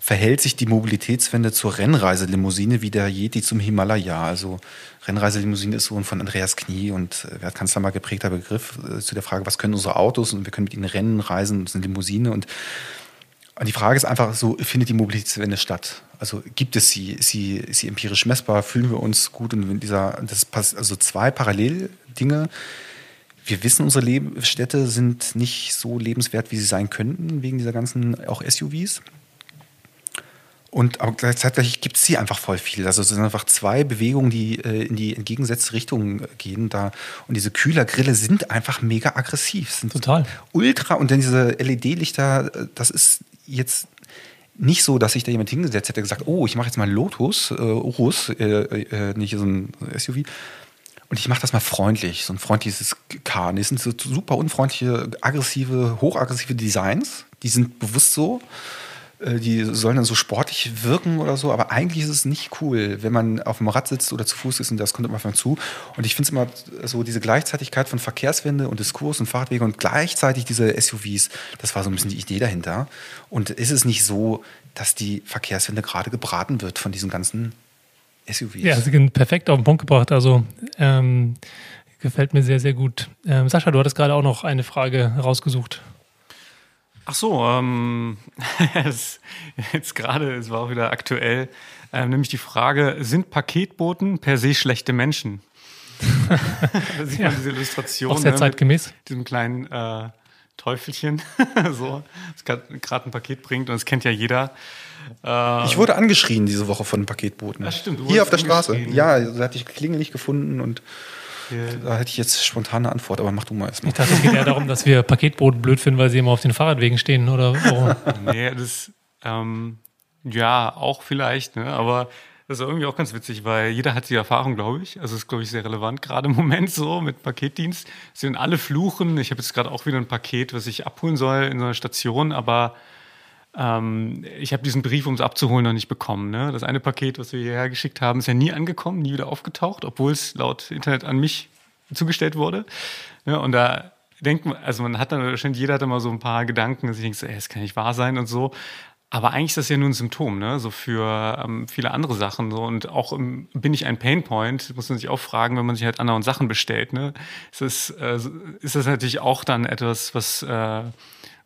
verhält sich die Mobilitätswende zur Rennreiselimousine wie der Yeti zum Himalaya? Also Rennreiselimousine ist so ein von Andreas Knie und äh, Kanzler mal geprägter Begriff äh, zu der Frage, was können unsere Autos und wir können mit ihnen rennen, reisen, das ist eine Limousine und und die Frage ist einfach so, findet die Mobilitätswende statt? Also gibt es sie? Ist sie, ist sie empirisch messbar? Fühlen wir uns gut? Und in dieser, das passt, also zwei Paralleldinge. Wir wissen, unsere Städte sind nicht so lebenswert, wie sie sein könnten, wegen dieser ganzen auch SUVs. Und aber gleichzeitig gibt es sie einfach voll viel. Also es sind einfach zwei Bewegungen, die äh, in die entgegengesetzte Richtung gehen. Da. Und diese Kühlergrille sind einfach mega aggressiv. Sind Total. Ultra. Und dann diese LED-Lichter, äh, das ist jetzt nicht so, dass sich da jemand hingesetzt hätte gesagt, oh, ich mache jetzt mal Lotus, äh, Urus, äh, äh, nicht so ein SUV. Und ich mache das mal freundlich, so ein freundliches Car. Das sind so super unfreundliche, aggressive, hochaggressive Designs. Die sind bewusst so. Äh, die sollen dann so sportlich wirken oder so, aber eigentlich ist es nicht cool, wenn man auf dem Rad sitzt oder zu Fuß ist und das kommt am Anfang zu. Und ich finde es immer so, diese Gleichzeitigkeit von Verkehrswende und Diskurs und Fahrradwege und gleichzeitig diese SUVs, das war so ein bisschen die Idee dahinter. Und ist es nicht so, dass die Verkehrswende gerade gebraten wird von diesen ganzen SUVs? Ja, sie sind perfekt auf den Punkt gebracht. Also ähm, gefällt mir sehr, sehr gut. Ähm, Sascha, du hattest gerade auch noch eine Frage rausgesucht. Ach so, ähm, jetzt gerade, es war auch wieder aktuell, ähm, nämlich die Frage, sind Paketboten per se schlechte Menschen? da sieht man diese Illustration. Auch sehr ne, zeitgemäß. Mit diesem kleinen äh, Teufelchen, so, das gerade ein Paket bringt und das kennt ja jeder. Äh, ich wurde angeschrien diese Woche von Paketboten. Das stimmt. Hier auf der Straße. Ja, da hatte ich Klingel nicht gefunden und da hätte ich jetzt spontane Antwort, aber mach du mal erstmal. Ich dachte, es geht eher darum, dass wir Paketboten blöd finden, weil sie immer auf den Fahrradwegen stehen, oder warum? nee, das, ähm, ja, auch vielleicht, ne? aber das ist irgendwie auch ganz witzig, weil jeder hat die Erfahrung, glaube ich. Also ist, glaube ich, sehr relevant, gerade im Moment so mit Paketdienst. Sie sind alle fluchen. Ich habe jetzt gerade auch wieder ein Paket, was ich abholen soll in so einer Station, aber ähm, ich habe diesen Brief, um es abzuholen, noch nicht bekommen. Ne? Das eine Paket, was wir hierher geschickt haben, ist ja nie angekommen, nie wieder aufgetaucht, obwohl es laut Internet an mich zugestellt wurde. Ja, und da denkt man, also man hat dann wahrscheinlich jeder hat immer so ein paar Gedanken, dass ich denke, so, ey, das kann nicht wahr sein und so. Aber eigentlich ist das ja nur ein Symptom, ne? So für ähm, viele andere Sachen. So. Und auch im, bin ich ein Painpoint, muss man sich auch fragen, wenn man sich halt anderen Sachen bestellt. Ne? Ist, das, äh, ist das natürlich auch dann etwas, was äh,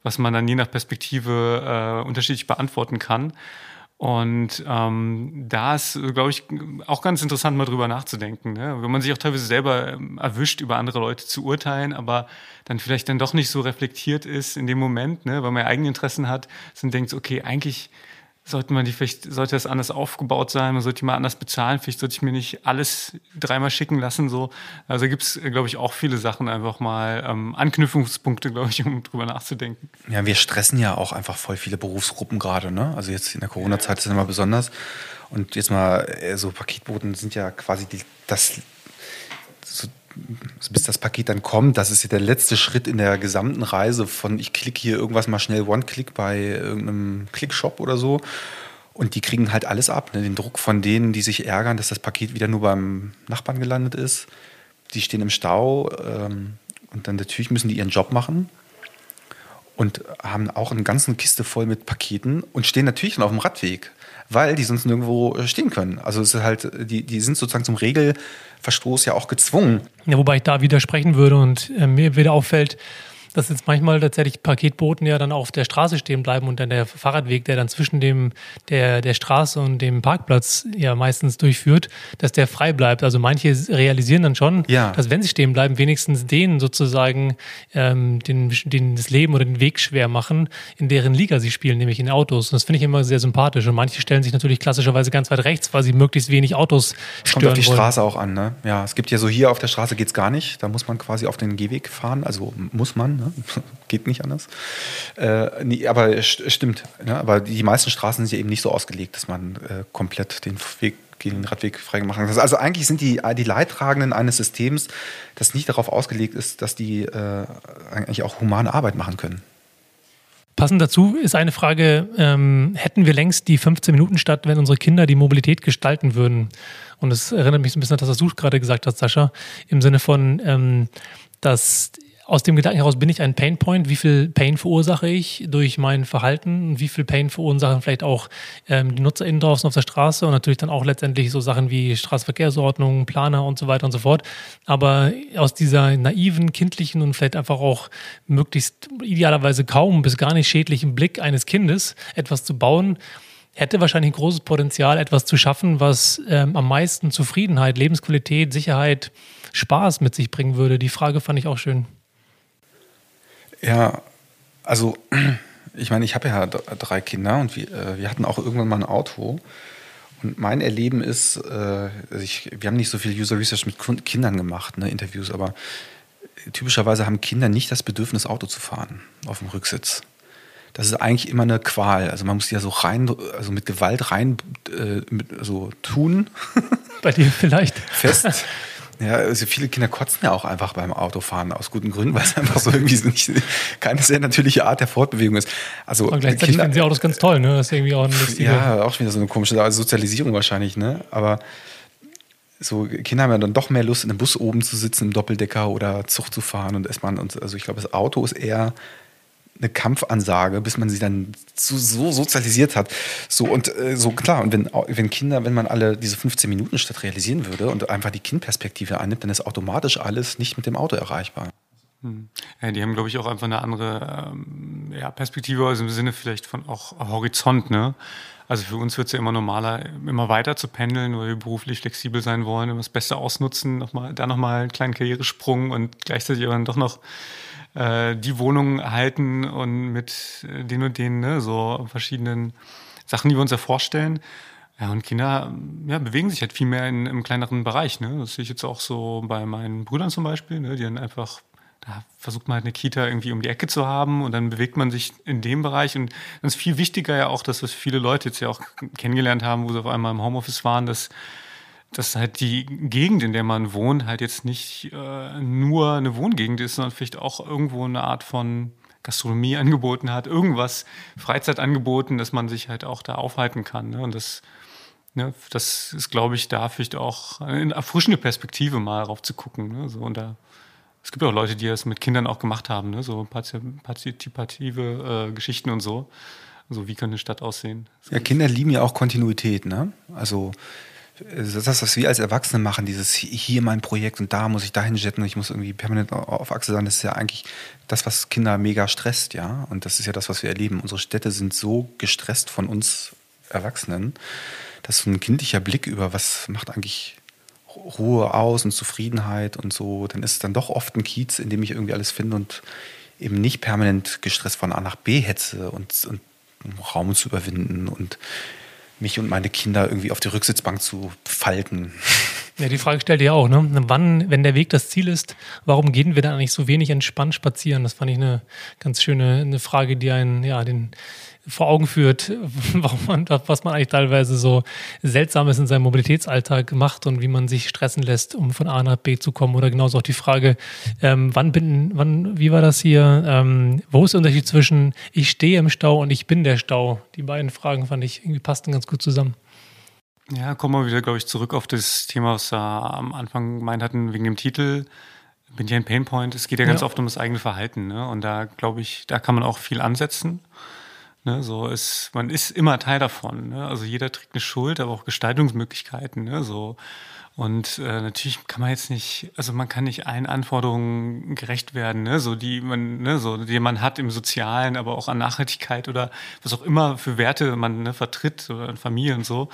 was man dann je nach Perspektive äh, unterschiedlich beantworten kann. Und ähm, da ist, glaube ich, auch ganz interessant, mal drüber nachzudenken. Ne? Wenn man sich auch teilweise selber ähm, erwischt, über andere Leute zu urteilen, aber dann vielleicht dann doch nicht so reflektiert ist in dem Moment, ne? weil man ja eigene Interessen hat, dann denkt, okay, eigentlich sollte man die vielleicht, sollte das anders aufgebaut sein, man sollte die mal anders bezahlen, vielleicht sollte ich mir nicht alles dreimal schicken lassen. So. Also gibt es, glaube ich, auch viele Sachen, einfach mal ähm, Anknüpfungspunkte, glaube ich, um drüber nachzudenken. Ja, wir stressen ja auch einfach voll viele Berufsgruppen gerade, ne? Also jetzt in der Corona-Zeit ist es immer besonders. Und jetzt mal, äh, so Paketboten sind ja quasi die, das bis das Paket dann kommt, das ist ja der letzte Schritt in der gesamten Reise von ich klicke hier irgendwas mal schnell One-Click bei irgendeinem Click-Shop oder so. Und die kriegen halt alles ab. Ne? Den Druck von denen, die sich ärgern, dass das Paket wieder nur beim Nachbarn gelandet ist. Die stehen im Stau ähm, und dann natürlich müssen die ihren Job machen und haben auch eine ganze Kiste voll mit Paketen und stehen natürlich auf dem Radweg weil die sonst nirgendwo äh, stehen können. Also es ist halt, die, die sind sozusagen zum Regelverstoß ja auch gezwungen. Ja, wobei ich da widersprechen würde und äh, mir wieder auffällt, dass jetzt manchmal tatsächlich Paketboten ja dann auf der Straße stehen bleiben und dann der Fahrradweg, der dann zwischen dem, der, der Straße und dem Parkplatz ja meistens durchführt, dass der frei bleibt. Also manche realisieren dann schon, ja. dass wenn sie stehen bleiben, wenigstens denen sozusagen ähm, den, den, das Leben oder den Weg schwer machen, in deren Liga sie spielen, nämlich in Autos. Und das finde ich immer sehr sympathisch. Und manche stellen sich natürlich klassischerweise ganz weit rechts, weil sie möglichst wenig Autos stören Kommt auf die wollen. Straße auch an, ne? Ja, es gibt ja so hier auf der Straße geht es gar nicht. Da muss man quasi auf den Gehweg fahren. Also muss man, ne? geht nicht anders. Äh, nee, aber stimmt. Ne? Aber die meisten Straßen sind ja eben nicht so ausgelegt, dass man äh, komplett den Weg den Radweg frei machen kann. Also eigentlich sind die, die Leidtragenden eines Systems, das nicht darauf ausgelegt ist, dass die äh, eigentlich auch humane Arbeit machen können. Passend dazu ist eine Frage, ähm, hätten wir längst die 15 Minuten statt, wenn unsere Kinder die Mobilität gestalten würden? Und es erinnert mich so ein bisschen an das, was du gerade gesagt hast, Sascha, im Sinne von, ähm, dass aus dem Gedanken heraus bin ich ein Painpoint. Wie viel Pain verursache ich durch mein Verhalten? Wie viel Pain verursachen vielleicht auch ähm, die NutzerInnen draußen auf der Straße und natürlich dann auch letztendlich so Sachen wie Straßenverkehrsordnung, Planer und so weiter und so fort. Aber aus dieser naiven, kindlichen und vielleicht einfach auch möglichst idealerweise kaum bis gar nicht schädlichen Blick eines Kindes etwas zu bauen, hätte wahrscheinlich ein großes Potenzial, etwas zu schaffen, was ähm, am meisten Zufriedenheit, Lebensqualität, Sicherheit, Spaß mit sich bringen würde. Die Frage fand ich auch schön. Ja, also ich meine, ich habe ja drei Kinder und wir, äh, wir, hatten auch irgendwann mal ein Auto. Und mein Erleben ist, äh, also ich, wir haben nicht so viel User Research mit Kindern gemacht, ne, Interviews, aber typischerweise haben Kinder nicht das Bedürfnis, Auto zu fahren auf dem Rücksitz. Das ist eigentlich immer eine Qual. Also man muss ja so rein, also mit Gewalt rein äh, mit, so tun. Bei dir vielleicht. Fest. Ja, also viele Kinder kotzen ja auch einfach beim Autofahren aus guten Gründen, weil es einfach so irgendwie so nicht, keine sehr natürliche Art der Fortbewegung ist. Also Und gleichzeitig Kinder, finden sie Autos ganz toll, ne? Das ist irgendwie auch eine lustige... Ja, auch wieder so eine komische also Sozialisierung wahrscheinlich, ne? Aber so Kinder haben ja dann doch mehr Lust, in einem Bus oben zu sitzen, im Doppeldecker oder Zug zu fahren und S-Bahn. Und also ich glaube, das Auto ist eher eine Kampfansage, bis man sie dann so, so sozialisiert hat. So und äh, so klar. Und wenn, wenn Kinder, wenn man alle diese 15 Minuten statt realisieren würde und einfach die Kindperspektive annimmt, dann ist automatisch alles nicht mit dem Auto erreichbar. Hm. Ja, die haben, glaube ich, auch einfach eine andere ähm, ja, Perspektive, also im Sinne vielleicht von auch Horizont, ne? Also für uns wird es ja immer normaler, immer weiter zu pendeln, weil wir beruflich flexibel sein wollen, immer das Beste ausnutzen, nochmal, da nochmal einen kleinen Karrieresprung und gleichzeitig aber dann doch noch äh, die Wohnung halten und mit den und den, ne, so verschiedenen Sachen, die wir uns ja vorstellen. Ja, und Kinder ja, bewegen sich halt viel mehr in, im kleineren Bereich. Ne? Das sehe ich jetzt auch so bei meinen Brüdern zum Beispiel, ne? die dann einfach, da versucht man halt eine Kita irgendwie um die Ecke zu haben und dann bewegt man sich in dem Bereich. Und dann ist viel wichtiger ja auch, dass was viele Leute jetzt ja auch kennengelernt haben, wo sie auf einmal im Homeoffice waren, dass dass halt die Gegend, in der man wohnt, halt jetzt nicht äh, nur eine Wohngegend ist, sondern vielleicht auch irgendwo eine Art von Gastronomie angeboten hat, irgendwas Freizeit angeboten, dass man sich halt auch da aufhalten kann. Ne? Und das, ne, das ist, glaube ich, da vielleicht auch eine erfrischende Perspektive mal darauf zu gucken. Ne? So, und da, es gibt auch Leute, die das mit Kindern auch gemacht haben, ne? so partizipative äh, Geschichten und so. Also wie kann eine Stadt aussehen? Ja, Kinder lieben ja auch Kontinuität, ne? Also das, was wir als Erwachsene machen, dieses hier mein Projekt und da muss ich dahin jetten und ich muss irgendwie permanent auf Achse sein, das ist ja eigentlich das, was Kinder mega stresst, ja. Und das ist ja das, was wir erleben. Unsere Städte sind so gestresst von uns Erwachsenen, dass so ein kindlicher Blick über was macht eigentlich Ruhe aus und Zufriedenheit und so, dann ist es dann doch oft ein Kiez, in dem ich irgendwie alles finde und eben nicht permanent gestresst von A nach B hetze und, und Raum zu überwinden und mich und meine Kinder irgendwie auf die Rücksitzbank zu falten. Ja, die Frage stellt ihr auch, ne? Wann, wenn der Weg das Ziel ist, warum gehen wir dann eigentlich so wenig entspannt spazieren? Das fand ich eine ganz schöne eine Frage, die einen, ja, den vor Augen führt, warum man, was man eigentlich teilweise so Seltsames in seinem Mobilitätsalltag macht und wie man sich stressen lässt, um von A nach B zu kommen. Oder genauso auch die Frage, ähm, wann bin, wann, wie war das hier? Ähm, wo ist der Unterschied zwischen ich stehe im Stau und ich bin der Stau? Die beiden Fragen fand ich irgendwie passten ganz gut zusammen. Ja, kommen wir wieder, glaube ich, zurück auf das Thema, was wir am Anfang gemeint hatten, wegen dem Titel. Bin ja ein Painpoint. Es geht ja ganz ja. oft um das eigene Verhalten. Ne? Und da, glaube ich, da kann man auch viel ansetzen. Ne, so ist, man ist immer Teil davon. Ne? Also jeder trägt eine Schuld, aber auch Gestaltungsmöglichkeiten. Ne? So. Und äh, natürlich kann man jetzt nicht, also man kann nicht allen Anforderungen gerecht werden, ne? so die man, ne, so die man hat im Sozialen, aber auch an Nachhaltigkeit oder was auch immer für Werte man ne, vertritt oder in Familie und so.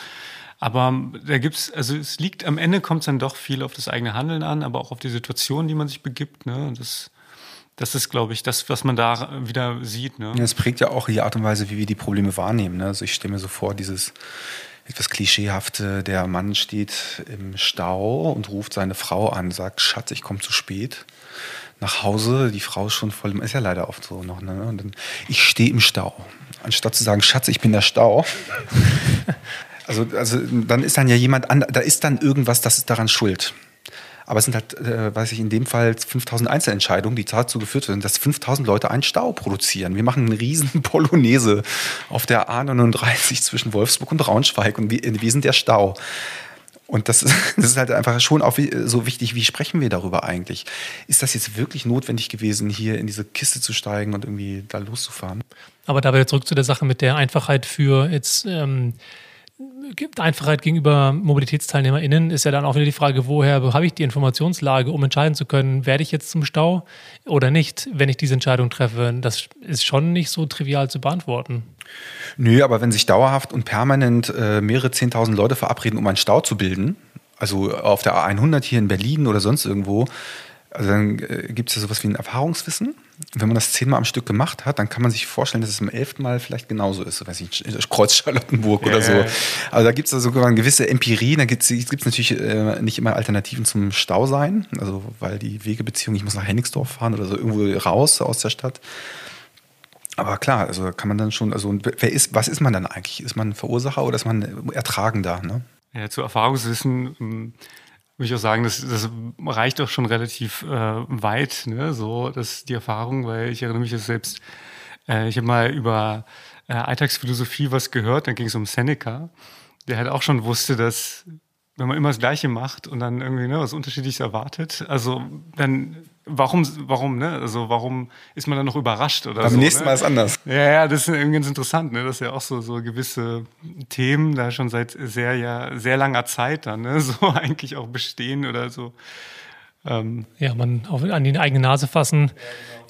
Aber da gibt's, also es liegt am Ende kommt es dann doch viel auf das eigene Handeln an, aber auch auf die Situation, die man sich begibt. Ne? Das, das ist, glaube ich, das, was man da wieder sieht. Ne? Ja, es prägt ja auch die Art und Weise, wie wir die Probleme wahrnehmen. Ne? Also ich stelle mir so vor, dieses etwas klischeehafte, der Mann steht im Stau und ruft seine Frau an, sagt, Schatz, ich komme zu spät nach Hause, die Frau ist schon voll, ist ja leider oft so noch, ne? Und dann, ich stehe im Stau. Anstatt zu sagen, Schatz, ich bin der Stau, Also, also dann ist dann ja jemand an, da ist dann irgendwas, das ist daran schuld. Aber es sind halt, äh, weiß ich, in dem Fall 5000 Einzelentscheidungen, die dazu geführt werden, dass 5000 Leute einen Stau produzieren. Wir machen eine riesen Polonaise auf der A39 zwischen Wolfsburg und Braunschweig und wir, wir sind der Stau. Und das ist, das ist halt einfach schon auch so wichtig, wie sprechen wir darüber eigentlich? Ist das jetzt wirklich notwendig gewesen, hier in diese Kiste zu steigen und irgendwie da loszufahren? Aber da wieder zurück zu der Sache mit der Einfachheit für jetzt ähm, Einfachheit gegenüber MobilitätsteilnehmerInnen ist ja dann auch wieder die Frage, woher habe ich die Informationslage, um entscheiden zu können, werde ich jetzt zum Stau oder nicht, wenn ich diese Entscheidung treffe. Das ist schon nicht so trivial zu beantworten. Nö, aber wenn sich dauerhaft und permanent äh, mehrere Zehntausend Leute verabreden, um einen Stau zu bilden, also auf der A100 hier in Berlin oder sonst irgendwo, also dann äh, gibt es ja sowas wie ein Erfahrungswissen. Wenn man das zehnmal am Stück gemacht hat, dann kann man sich vorstellen, dass es im elften Mal vielleicht genauso ist. So, weiß ich, Kreuz Charlottenburg ja, oder so. Also da gibt es da sogar eine gewisse Empirie. Da gibt es natürlich äh, nicht immer Alternativen zum Stau sein. Also weil die Wegebeziehung, ich muss nach Hennigsdorf fahren oder so irgendwo raus aus der Stadt. Aber klar, also kann man dann schon, also wer ist, was ist man dann eigentlich? Ist man Verursacher oder ist man Ertragender? Ne? Ja, zu Erfahrungswissen ähm, würde ich auch sagen, das, das reicht doch schon relativ äh, weit, ne? so dass die Erfahrung, weil ich erinnere mich jetzt selbst, äh, ich habe mal über äh, Alltagsphilosophie was gehört, dann ging es um Seneca, der halt auch schon wusste, dass wenn man immer das Gleiche macht und dann irgendwie ne, was Unterschiedliches erwartet, also dann warum, warum, ne? Also warum ist man dann noch überrascht oder Beim so? nächsten ne? Mal ist anders. Ja, ja, das ist irgendwie ganz interessant, ne? Das ist ja auch so, so gewisse Themen da schon seit sehr, ja, sehr langer Zeit dann, ne? So eigentlich auch bestehen oder so. Ähm. Ja, man auf, an die eigene Nase fassen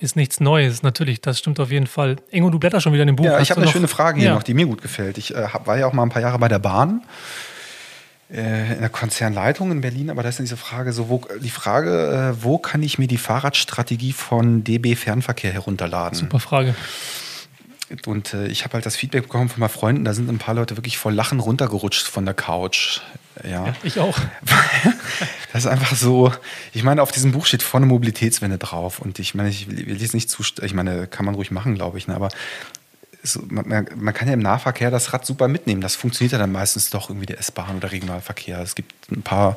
ist nichts Neues, natürlich, das stimmt auf jeden Fall. Ingo, du blätterst schon wieder in dem Buch. Ja, ich habe eine schöne Frage hier ja. noch, die mir gut gefällt. Ich äh, war ja auch mal ein paar Jahre bei der Bahn in der Konzernleitung in Berlin, aber da ist dann diese Frage, so wo, die Frage, äh, wo kann ich mir die Fahrradstrategie von DB Fernverkehr herunterladen? Super Frage. Und äh, ich habe halt das Feedback bekommen von meinen Freunden, da sind ein paar Leute wirklich vor Lachen runtergerutscht von der Couch. Ja, ja ich auch. das ist einfach so, ich meine, auf diesem Buch steht vorne Mobilitätswende drauf und ich meine, ich will jetzt nicht zu, ich meine, kann man ruhig machen, glaube ich, ne, aber so, man, man, kann ja im Nahverkehr das Rad super mitnehmen. Das funktioniert ja dann meistens doch irgendwie der S-Bahn oder Regionalverkehr. Es gibt ein paar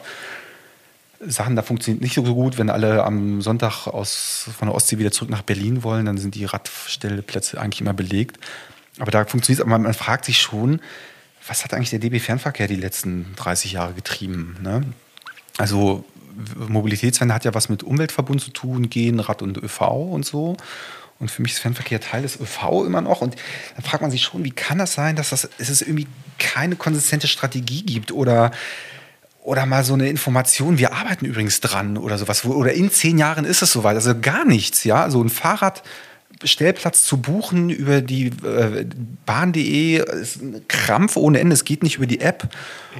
Sachen, da funktioniert nicht so gut. Wenn alle am Sonntag aus, von der Ostsee wieder zurück nach Berlin wollen, dann sind die Radstellplätze eigentlich immer belegt. Aber da funktioniert es, aber man fragt sich schon, was hat eigentlich der DB Fernverkehr die letzten 30 Jahre getrieben? Ne? Also Mobilitätswende hat ja was mit Umweltverbund zu tun, Gehen, Rad und ÖV und so. Und für mich ist Fernverkehr Teil des ÖV immer noch. Und dann fragt man sich schon, wie kann das sein, dass das, es irgendwie keine konsistente Strategie gibt oder, oder mal so eine Information, wir arbeiten übrigens dran oder sowas. Oder in zehn Jahren ist es soweit. Also gar nichts, ja. So ein Fahrrad. Stellplatz zu buchen über die äh, Bahn.de ist ein Krampf ohne Ende. Es geht nicht über die App.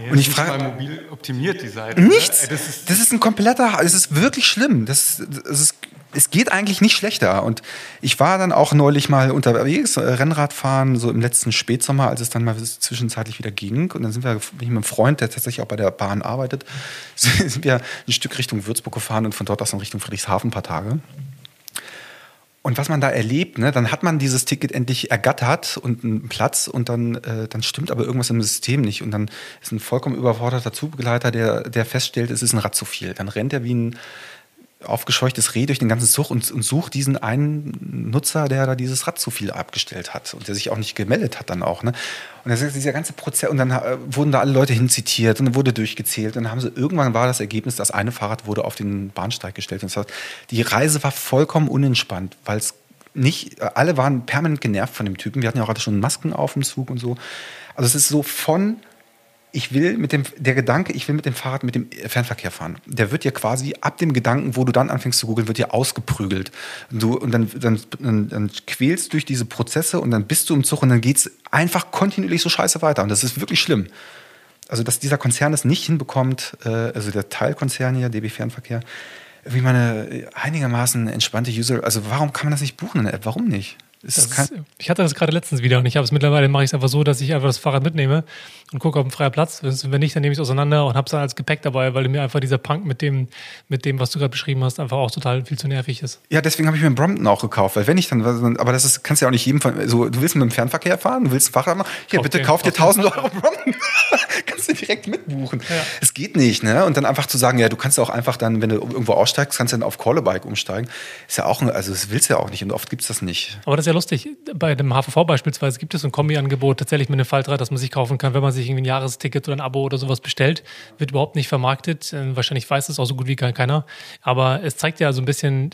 Ja, und ich frage, mobil optimiert die Seite. Nichts. Das ist, das ist ein kompletter. Es ist wirklich schlimm. Das, das ist es geht eigentlich nicht schlechter. Und ich war dann auch neulich mal unterwegs, äh, Rennradfahren, so im letzten Spätsommer, als es dann mal zwischenzeitlich wieder ging. Und dann sind wir mit einem Freund, der tatsächlich auch bei der Bahn arbeitet, sind wir ein Stück Richtung Würzburg gefahren und von dort aus dann Richtung Friedrichshafen ein paar Tage. Und was man da erlebt, ne, dann hat man dieses Ticket endlich ergattert und einen Platz und dann, äh, dann stimmt aber irgendwas im System nicht. Und dann ist ein vollkommen überforderter Zugbegleiter, der, der feststellt, es ist ein Rad zu viel. Dann rennt er wie ein aufgescheuchtes Reh durch den ganzen Zug und, und, sucht diesen einen Nutzer, der da dieses Rad zu viel abgestellt hat und der sich auch nicht gemeldet hat dann auch. Ne? Und das ist dieser ganze Prozess und dann äh, wurden da alle Leute hinzitiert und dann wurde durchgezählt und dann haben sie irgendwann war das Ergebnis, das eine Fahrrad wurde auf den Bahnsteig gestellt und das die Reise war vollkommen unentspannt, weil es nicht, alle waren permanent genervt von dem Typen. Wir hatten ja auch gerade schon Masken auf dem Zug und so. Also es ist so von ich will mit dem, der Gedanke, ich will mit dem Fahrrad mit dem Fernverkehr fahren, der wird ja quasi ab dem Gedanken, wo du dann anfängst zu googeln, wird ja ausgeprügelt. Du, und dann, dann, dann, dann quälst durch diese Prozesse und dann bist du im Zug und dann geht es einfach kontinuierlich so scheiße weiter. Und das ist wirklich schlimm. Also, dass dieser Konzern es nicht hinbekommt, äh, also der Teilkonzern hier, DB Fernverkehr, wie meine einigermaßen entspannte User, also warum kann man das nicht buchen in der App? Warum nicht? Ist, ich hatte das gerade letztens wieder und ich habe es mittlerweile, mache ich es einfach so, dass ich einfach das Fahrrad mitnehme und gucke, ob ein freier Platz ist. Wenn nicht, dann nehme ich es auseinander und habe es dann als Gepäck dabei, weil mir einfach dieser Punk mit dem, mit dem, was du gerade beschrieben hast, einfach auch total viel zu nervig ist. Ja, deswegen habe ich mir einen Brompton auch gekauft, weil wenn ich dann, aber das ist, kannst du ja auch nicht jedem, so, du willst mit dem Fernverkehr fahren, du willst ein Fahrrad machen, hier, bitte kauf dir 1000 Euro Brompton. kannst du direkt mitbuchen. Ja. Es geht nicht, ne? Und dann einfach zu sagen, ja, du kannst auch einfach dann, wenn du irgendwo aussteigst, kannst du dann auf Callabike umsteigen. Ist ja auch, also das willst du ja auch nicht und oft gibt es das nicht. Aber das ist ja lustig. Bei dem HVV beispielsweise gibt es ein Kombi-Angebot tatsächlich mit einem Faltrad, das man sich kaufen kann, wenn man sich irgendwie ein Jahresticket oder ein Abo oder sowas bestellt. Wird überhaupt nicht vermarktet. Äh, wahrscheinlich weiß es auch so gut wie keiner. Aber es zeigt ja so ein bisschen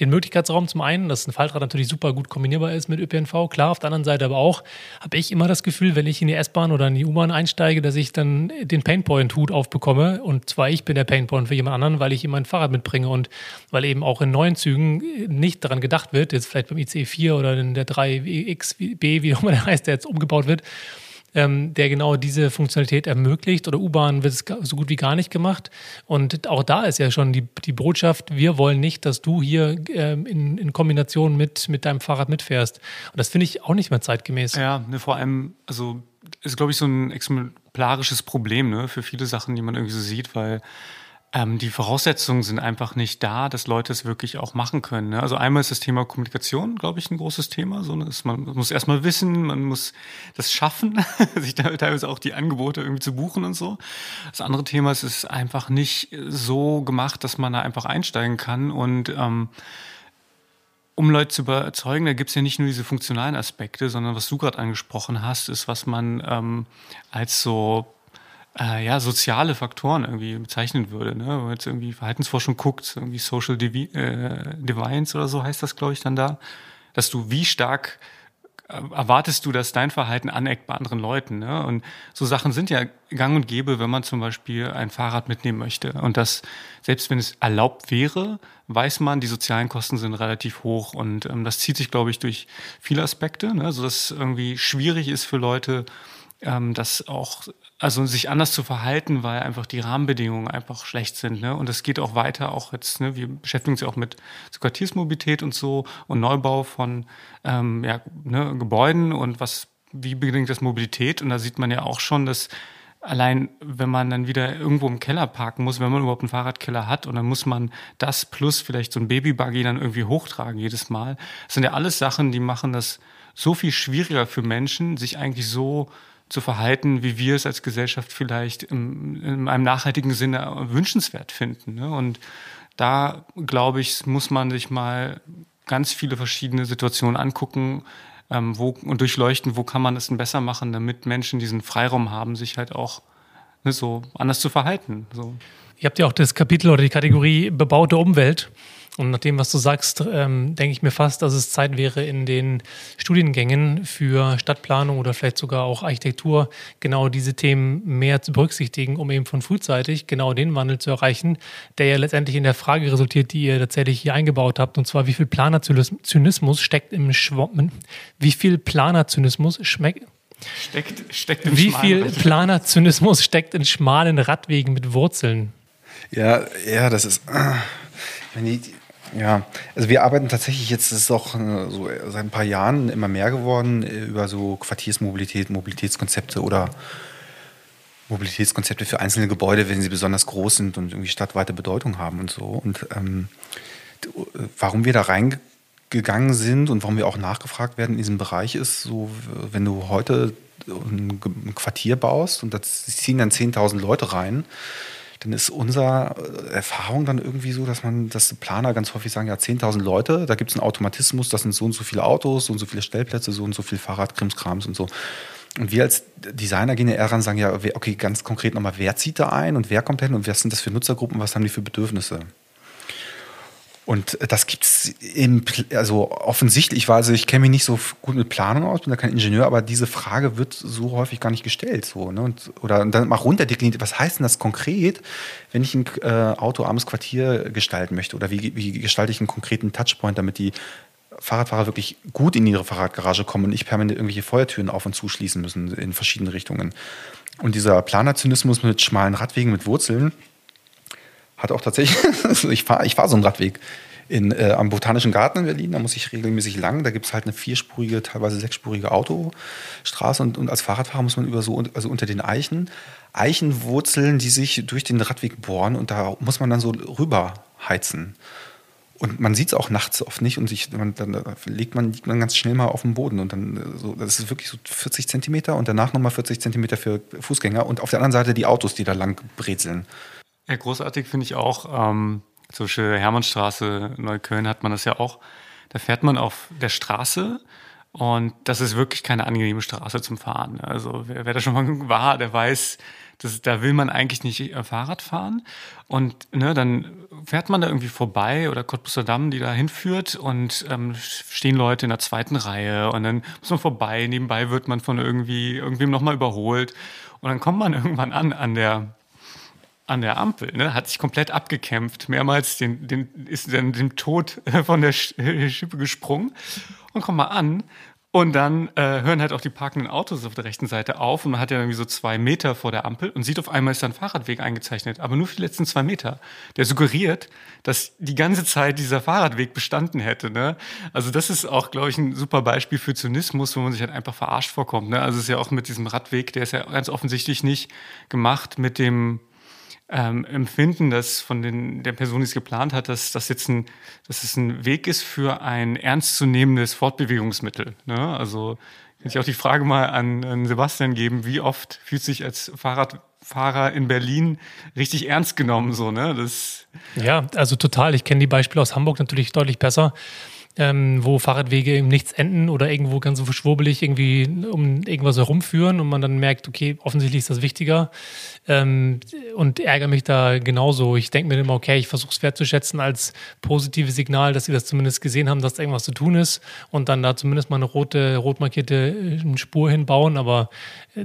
den Möglichkeitsraum zum einen, dass ein Faltrad natürlich super gut kombinierbar ist mit ÖPNV, klar, auf der anderen Seite aber auch, habe ich immer das Gefühl, wenn ich in die S-Bahn oder in die U-Bahn einsteige, dass ich dann den Painpoint-Hut aufbekomme und zwar ich bin der Painpoint für jemand anderen, weil ich immer ein Fahrrad mitbringe und weil eben auch in neuen Zügen nicht daran gedacht wird, jetzt vielleicht beim ICE 4 oder in der 3XB, wie auch immer der heißt, der jetzt umgebaut wird, ähm, der genau diese Funktionalität ermöglicht. Oder U-Bahn wird es so gut wie gar nicht gemacht. Und auch da ist ja schon die, die Botschaft, wir wollen nicht, dass du hier ähm, in, in Kombination mit, mit deinem Fahrrad mitfährst. Und das finde ich auch nicht mehr zeitgemäß. Ja, ne, vor allem, also ist, glaube ich, so ein exemplarisches Problem ne, für viele Sachen, die man irgendwie so sieht, weil ähm, die Voraussetzungen sind einfach nicht da, dass Leute es wirklich auch machen können. Ne? Also einmal ist das Thema Kommunikation, glaube ich, ein großes Thema. So, dass man, man muss erstmal wissen, man muss das schaffen, sich teilweise auch die Angebote irgendwie zu buchen und so. Das andere Thema ist, es ist einfach nicht so gemacht, dass man da einfach einsteigen kann und ähm, um Leute zu überzeugen, da gibt es ja nicht nur diese funktionalen Aspekte, sondern was du gerade angesprochen hast, ist, was man ähm, als so äh, ja, soziale Faktoren irgendwie bezeichnen würde. Ne? Wenn man jetzt irgendwie Verhaltensforschung guckt, irgendwie Social Devi äh, Deviance oder so heißt das, glaube ich, dann da, dass du wie stark äh, erwartest du, dass dein Verhalten aneckt bei anderen Leuten. Ne? Und so Sachen sind ja gang und gäbe, wenn man zum Beispiel ein Fahrrad mitnehmen möchte. Und das, selbst wenn es erlaubt wäre, weiß man, die sozialen Kosten sind relativ hoch. Und ähm, das zieht sich, glaube ich, durch viele Aspekte, ne? sodass es irgendwie schwierig ist für Leute, ähm, das auch, also sich anders zu verhalten, weil einfach die Rahmenbedingungen einfach schlecht sind. Ne? Und das geht auch weiter, auch jetzt, ne, wir beschäftigen uns ja auch mit Quartiersmobilität und so und Neubau von ähm, ja, ne, Gebäuden und was, wie bedingt das Mobilität? Und da sieht man ja auch schon, dass allein wenn man dann wieder irgendwo im Keller parken muss, wenn man überhaupt einen Fahrradkeller hat und dann muss man das plus vielleicht so ein Babybuggy dann irgendwie hochtragen jedes Mal. Das sind ja alles Sachen, die machen das so viel schwieriger für Menschen, sich eigentlich so zu verhalten, wie wir es als Gesellschaft vielleicht im, in einem nachhaltigen Sinne wünschenswert finden. Ne? Und da, glaube ich, muss man sich mal ganz viele verschiedene Situationen angucken ähm, wo, und durchleuchten, wo kann man es denn besser machen, damit Menschen diesen Freiraum haben, sich halt auch so anders zu verhalten. So. Ihr habt ja auch das Kapitel oder die Kategorie bebaute Umwelt. Und nach dem, was du sagst, ähm, denke ich mir fast, dass es Zeit wäre, in den Studiengängen für Stadtplanung oder vielleicht sogar auch Architektur genau diese Themen mehr zu berücksichtigen, um eben von frühzeitig genau den Wandel zu erreichen, der ja letztendlich in der Frage resultiert, die ihr tatsächlich hier eingebaut habt, und zwar wie viel Planerzynismus steckt im Schwammen, wie viel Planerzynismus schmeckt, Steckt, steckt im Wie viel Planerzynismus steckt in schmalen Radwegen mit Wurzeln? Ja, ja, das ist. Äh, ja, also wir arbeiten tatsächlich jetzt, das ist auch äh, so seit ein paar Jahren immer mehr geworden, äh, über so Quartiersmobilität, Mobilitätskonzepte oder Mobilitätskonzepte für einzelne Gebäude, wenn sie besonders groß sind und irgendwie stadtweite Bedeutung haben und so. Und ähm, warum wir da reingegangen sind und warum wir auch nachgefragt werden in diesem Bereich ist, so, wenn du heute ein Quartier baust und da ziehen dann 10.000 Leute rein, dann ist unsere äh, Erfahrung dann irgendwie so, dass man, dass Planer ganz häufig sagen, ja, 10.000 Leute, da gibt es einen Automatismus, das sind so und so viele Autos, so und so viele Stellplätze, so und so viel Fahrradkrimskrams und so. Und wir als Designer gehen ja eher ran, sagen ja, okay, ganz konkret nochmal, wer zieht da ein und wer kommt hin und was sind das für Nutzergruppen, was haben die für Bedürfnisse? Und das gibt's im, also offensichtlich, war also ich kenne mich nicht so gut mit Planung aus, bin da kein Ingenieur, aber diese Frage wird so häufig gar nicht gestellt, so, ne? Und, oder dann mal runterdekliniert, was heißt denn das konkret, wenn ich ein äh, autoarmes Quartier gestalten möchte? Oder wie, wie gestalte ich einen konkreten Touchpoint, damit die Fahrradfahrer wirklich gut in ihre Fahrradgarage kommen und nicht permanent irgendwelche Feuertüren auf und zuschließen müssen in verschiedene Richtungen. Und dieser Planerzynismus mit schmalen Radwegen, mit Wurzeln, hat auch tatsächlich, also ich fahre ich fahr so einen Radweg in, äh, am Botanischen Garten in Berlin, da muss ich regelmäßig lang. Da gibt es halt eine vierspurige, teilweise sechsspurige Autostraße und, und als Fahrradfahrer muss man über so, also unter den Eichen, Eichenwurzeln, die sich durch den Radweg bohren und da muss man dann so rüber heizen. Und man sieht es auch nachts oft nicht und sich, man, dann legt man, liegt man ganz schnell mal auf dem Boden und dann äh, so, das ist wirklich so 40 Zentimeter und danach nochmal 40 Zentimeter für Fußgänger und auf der anderen Seite die Autos, die da lang brezeln. Ja, großartig finde ich auch, ähm, zum Beispiel Hermannstraße, Neukölln hat man das ja auch. Da fährt man auf der Straße und das ist wirklich keine angenehme Straße zum Fahren. Also wer, wer da schon mal war, der weiß, dass, da will man eigentlich nicht äh, Fahrrad fahren. Und ne, dann fährt man da irgendwie vorbei oder Cottbusser Damm, die da hinführt und ähm, stehen Leute in der zweiten Reihe und dann muss man vorbei. Nebenbei wird man von irgendwie irgendwem nochmal überholt und dann kommt man irgendwann an an der an der Ampel, ne, hat sich komplett abgekämpft, mehrmals den, den, ist dann dem Tod von der Schippe gesprungen und kommt mal an und dann äh, hören halt auch die parkenden Autos auf der rechten Seite auf und man hat ja irgendwie so zwei Meter vor der Ampel und sieht auf einmal ist da ein Fahrradweg eingezeichnet, aber nur für die letzten zwei Meter. Der suggeriert, dass die ganze Zeit dieser Fahrradweg bestanden hätte. Ne? Also das ist auch, glaube ich, ein super Beispiel für Zynismus, wo man sich halt einfach verarscht vorkommt. Ne? Also es ist ja auch mit diesem Radweg, der ist ja ganz offensichtlich nicht gemacht mit dem ähm, Empfinden, dass von den, der Person, die es geplant hat, dass das jetzt ein, dass es ein Weg ist für ein ernstzunehmendes Fortbewegungsmittel. Ne? Also kann ich auch die Frage mal an, an Sebastian geben, wie oft fühlt sich als Fahrradfahrer in Berlin richtig ernst genommen so, ne? Das ja, also total. Ich kenne die Beispiele aus Hamburg natürlich deutlich besser ähm, wo Fahrradwege im Nichts enden oder irgendwo ganz so verschwurbelig irgendwie um irgendwas herumführen und man dann merkt, okay, offensichtlich ist das wichtiger ähm, und ärgere mich da genauso. Ich denke mir immer, okay, ich versuche es wertzuschätzen als positives Signal, dass sie das zumindest gesehen haben, dass da irgendwas zu tun ist und dann da zumindest mal eine rote, rot markierte äh, Spur hinbauen, aber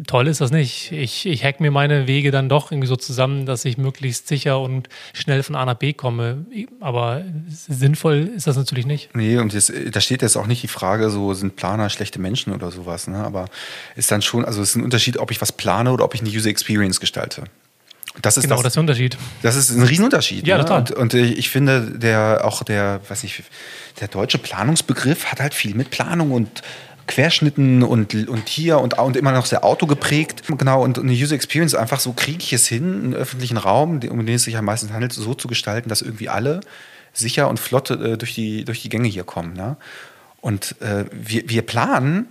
toll ist das nicht. Ich, ich hack mir meine Wege dann doch irgendwie so zusammen, dass ich möglichst sicher und schnell von A nach B komme, aber sinnvoll ist das natürlich nicht. Nee, und jetzt, da steht jetzt auch nicht die Frage, so sind Planer schlechte Menschen oder sowas, ne? aber ist dann schon, also es ist ein Unterschied, ob ich was plane oder ob ich eine User Experience gestalte. Das ist genau, das, das ist der Unterschied. Das ist ein Riesenunterschied. Ja, ne? total. Und, und, ich finde, der, auch der, weiß ich, der deutsche Planungsbegriff hat halt viel mit Planung und Querschnitten und, und hier und, und immer noch sehr Auto geprägt. Genau, und eine User Experience einfach so kriege ich es hin, einen öffentlichen Raum, um den es sich am meisten handelt, so zu gestalten, dass irgendwie alle sicher und flott äh, durch, die, durch die Gänge hier kommen. Ne? Und äh, wir, wir planen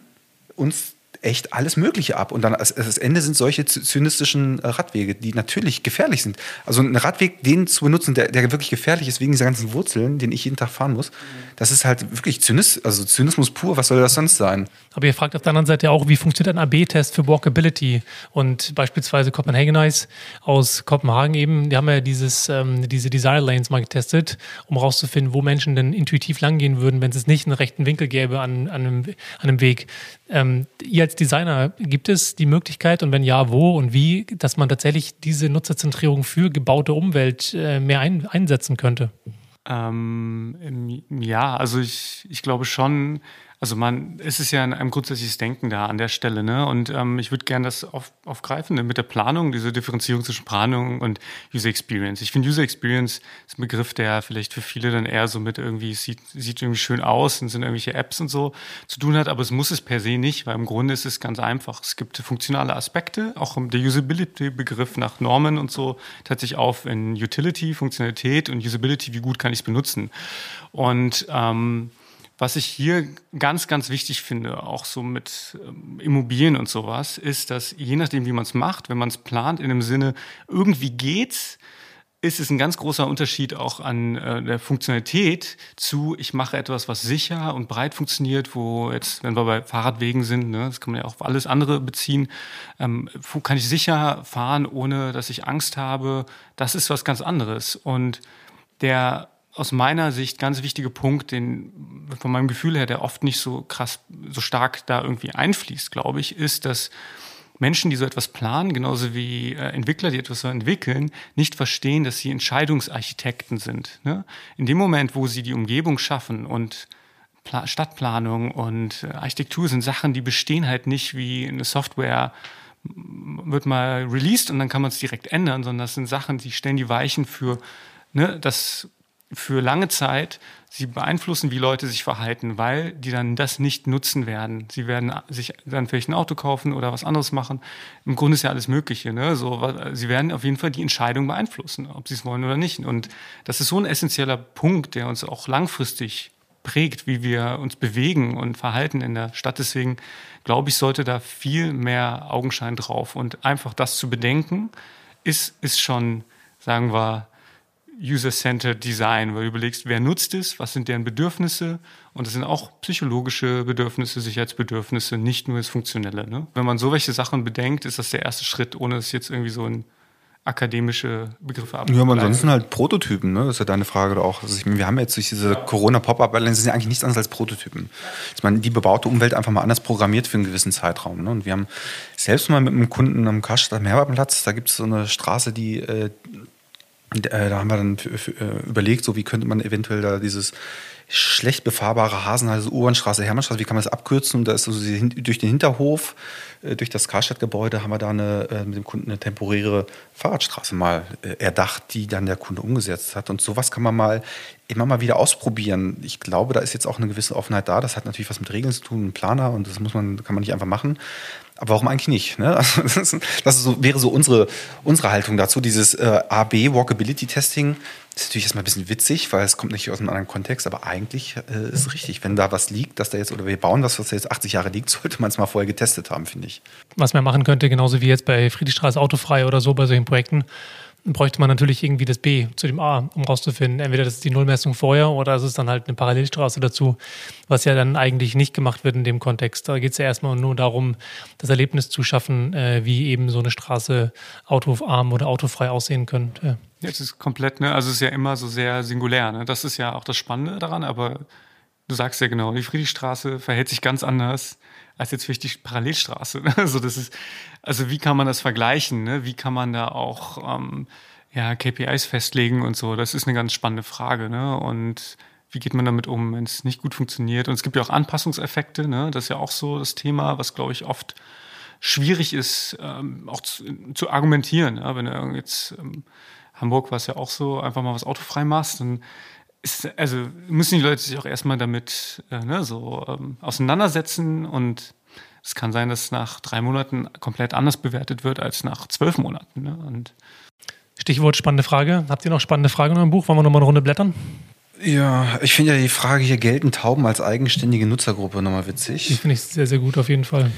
uns echt alles Mögliche ab. Und dann als, als Ende sind solche zynistischen äh, Radwege, die natürlich gefährlich sind. Also ein Radweg, den zu benutzen, der, der wirklich gefährlich ist wegen dieser ganzen Wurzeln, den ich jeden Tag fahren muss, das ist halt wirklich Zynis, also Zynismus pur. Was soll das sonst sein? Aber ihr fragt auf der anderen Seite auch, wie funktioniert ein AB-Test für Walkability? Und beispielsweise Copenhagenize aus Kopenhagen eben, die haben ja dieses, ähm, diese Desire Lanes mal getestet, um rauszufinden, wo Menschen denn intuitiv langgehen würden, wenn es nicht einen rechten Winkel gäbe an, an, einem, an einem Weg. Ähm, ihr als Designer, gibt es die Möglichkeit und wenn ja, wo und wie, dass man tatsächlich diese Nutzerzentrierung für gebaute Umwelt äh, mehr ein, einsetzen könnte? Ähm, ja, also ich, ich glaube schon, also man, es ist ja ein, ein grundsätzliches Denken da an der Stelle, ne? Und ähm, ich würde gerne das auf, aufgreifen ne? mit der Planung, diese Differenzierung zwischen Planung und User Experience. Ich finde User Experience ist ein Begriff, der vielleicht für viele dann eher so mit irgendwie sieht, sieht irgendwie schön aus und sind irgendwelche Apps und so zu tun hat, aber es muss es per se nicht, weil im Grunde ist es ganz einfach. Es gibt funktionale Aspekte, auch der Usability-Begriff nach Normen und so teilt sich auf in Utility, Funktionalität und Usability, wie gut kann ich es benutzen. Und ähm, was ich hier ganz, ganz wichtig finde, auch so mit ähm, Immobilien und sowas, ist, dass je nachdem, wie man es macht, wenn man es plant, in dem Sinne, irgendwie geht's, ist es ein ganz großer Unterschied auch an äh, der Funktionalität zu, ich mache etwas, was sicher und breit funktioniert, wo jetzt, wenn wir bei Fahrradwegen sind, ne, das kann man ja auch auf alles andere beziehen, ähm, kann ich sicher fahren, ohne dass ich Angst habe. Das ist was ganz anderes. Und der aus meiner Sicht ganz wichtige Punkt, den von meinem Gefühl her, der oft nicht so krass, so stark da irgendwie einfließt, glaube ich, ist, dass Menschen, die so etwas planen, genauso wie äh, Entwickler, die etwas so entwickeln, nicht verstehen, dass sie Entscheidungsarchitekten sind. Ne? In dem Moment, wo sie die Umgebung schaffen und Pla Stadtplanung und äh, Architektur sind Sachen, die bestehen halt nicht wie eine Software wird mal released und dann kann man es direkt ändern, sondern das sind Sachen, die stellen die Weichen für ne, das für lange Zeit sie beeinflussen, wie Leute sich verhalten, weil die dann das nicht nutzen werden. Sie werden sich dann vielleicht ein Auto kaufen oder was anderes machen. Im Grunde ist ja alles Mögliche. Ne? So, sie werden auf jeden Fall die Entscheidung beeinflussen, ob sie es wollen oder nicht. Und das ist so ein essentieller Punkt, der uns auch langfristig prägt, wie wir uns bewegen und verhalten in der Stadt. Deswegen glaube ich, sollte da viel mehr Augenschein drauf. Und einfach das zu bedenken, ist, ist schon, sagen wir, User-Centered Design, weil du überlegst, wer nutzt es, was sind deren Bedürfnisse und das sind auch psychologische Bedürfnisse, Sicherheitsbedürfnisse, nicht nur das Funktionelle. Ne? Wenn man so welche Sachen bedenkt, ist das der erste Schritt, ohne es jetzt irgendwie so in akademische Begriffe ab. Ja, aber ansonsten halt Prototypen, ne? Das ist ja deine Frage auch. Also ich meine, wir haben jetzt durch diese Corona-Pop-Up-Airlines sind ja eigentlich nichts anderes als Prototypen. Ich meine, die bebaute Umwelt einfach mal anders programmiert für einen gewissen Zeitraum. Ne? Und wir haben selbst mal mit einem Kunden am Karstadt Mehrwertplatz, da gibt es so eine Straße, die äh, da haben wir dann äh, überlegt, so wie könnte man eventuell da dieses schlecht befahrbare Hasenhals U-Bahn-Straße, Hermannstraße, wie kann man das abkürzen? Da ist so durch den Hinterhof, äh, durch das Karstadt-Gebäude, haben wir da eine, mit dem Kunden eine temporäre Fahrradstraße mal erdacht, die dann der Kunde umgesetzt hat. Und sowas kann man mal immer mal wieder ausprobieren. Ich glaube, da ist jetzt auch eine gewisse Offenheit da. Das hat natürlich was mit Regeln zu tun, Planer und das muss man, kann man nicht einfach machen. Aber warum eigentlich nicht? Ne? Also das, das so, wäre so unsere, unsere Haltung dazu. Dieses äh, AB Walkability Testing ist natürlich erstmal ein bisschen witzig, weil es kommt nicht aus einem anderen Kontext, aber eigentlich äh, ist es richtig. Wenn da was liegt, dass da jetzt, oder wir bauen was, was da jetzt 80 Jahre liegt, sollte man es mal vorher getestet haben, finde ich. Was man machen könnte, genauso wie jetzt bei Friedrichstraße Autofrei oder so bei solchen Projekten, bräuchte man natürlich irgendwie das B zu dem A, um rauszufinden. Entweder das ist die Nullmessung vorher oder es ist dann halt eine Parallelstraße dazu, was ja dann eigentlich nicht gemacht wird in dem Kontext. Da geht es ja erstmal nur darum, das Erlebnis zu schaffen, äh, wie eben so eine Straße autoarm oder autofrei aussehen könnte. Ja, es ist komplett, ne? Also es ist ja immer so sehr singulär, ne? Das ist ja auch das Spannende daran, aber du sagst ja genau, die Friedrichstraße verhält sich ganz anders als jetzt vielleicht die Parallelstraße. Also das ist, also wie kann man das vergleichen? Ne? Wie kann man da auch ähm, ja, KPIs festlegen und so? Das ist eine ganz spannende Frage. Ne? Und wie geht man damit um, wenn es nicht gut funktioniert? Und es gibt ja auch Anpassungseffekte. Ne? Das ist ja auch so das Thema, was glaube ich oft schwierig ist, ähm, auch zu, zu argumentieren. Ja? Wenn du jetzt ähm, Hamburg war es ja auch so, einfach mal was autofrei machst, dann ist, also müssen die Leute sich auch erstmal damit äh, ne, so ähm, auseinandersetzen und es kann sein, dass nach drei Monaten komplett anders bewertet wird als nach zwölf Monaten. Ne? Und Stichwort spannende Frage. Habt ihr noch spannende Fragen in eurem Buch? Wollen wir nochmal eine Runde blättern? Ja, ich finde ja die Frage hier, gelten Tauben als eigenständige Nutzergruppe nochmal witzig. Die finde ich sehr, sehr gut auf jeden Fall.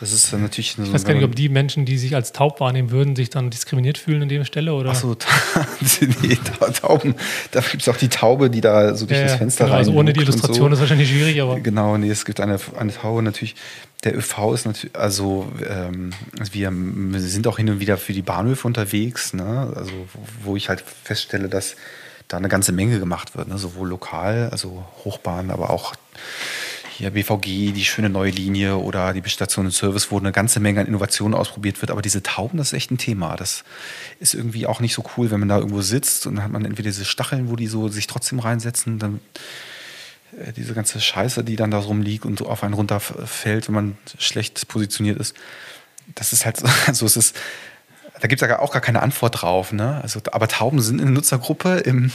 Das ist dann natürlich so. Ich weiß gar nicht, ob die Menschen, die sich als taub wahrnehmen würden, sich dann diskriminiert fühlen an der Stelle oder. Achso, nee, Tauben. Da gibt es auch die Taube, die da so durch ja, das Fenster genau, rein. Also ohne die Illustration so. ist wahrscheinlich schwierig, aber. Genau, nee, es gibt eine, eine Taube natürlich. Der ÖV ist natürlich, also ähm, wir, wir sind auch hin und wieder für die Bahnhöfe unterwegs, ne? Also wo ich halt feststelle, dass da eine ganze Menge gemacht wird, ne? sowohl lokal, also Hochbahn, aber auch hier BVG, die schöne neue Linie oder die Station und Service, wo eine ganze Menge an Innovationen ausprobiert wird. Aber diese Tauben, das ist echt ein Thema. Das ist irgendwie auch nicht so cool, wenn man da irgendwo sitzt und dann hat man entweder diese Stacheln, wo die so sich trotzdem reinsetzen, dann äh, diese ganze Scheiße, die dann da rumliegt und so auf einen runterfällt, wenn man schlecht positioniert ist. Das ist halt so, also es ist da gibt es ja auch gar keine Antwort drauf. Ne? Also, aber Tauben sind eine Nutzergruppe im,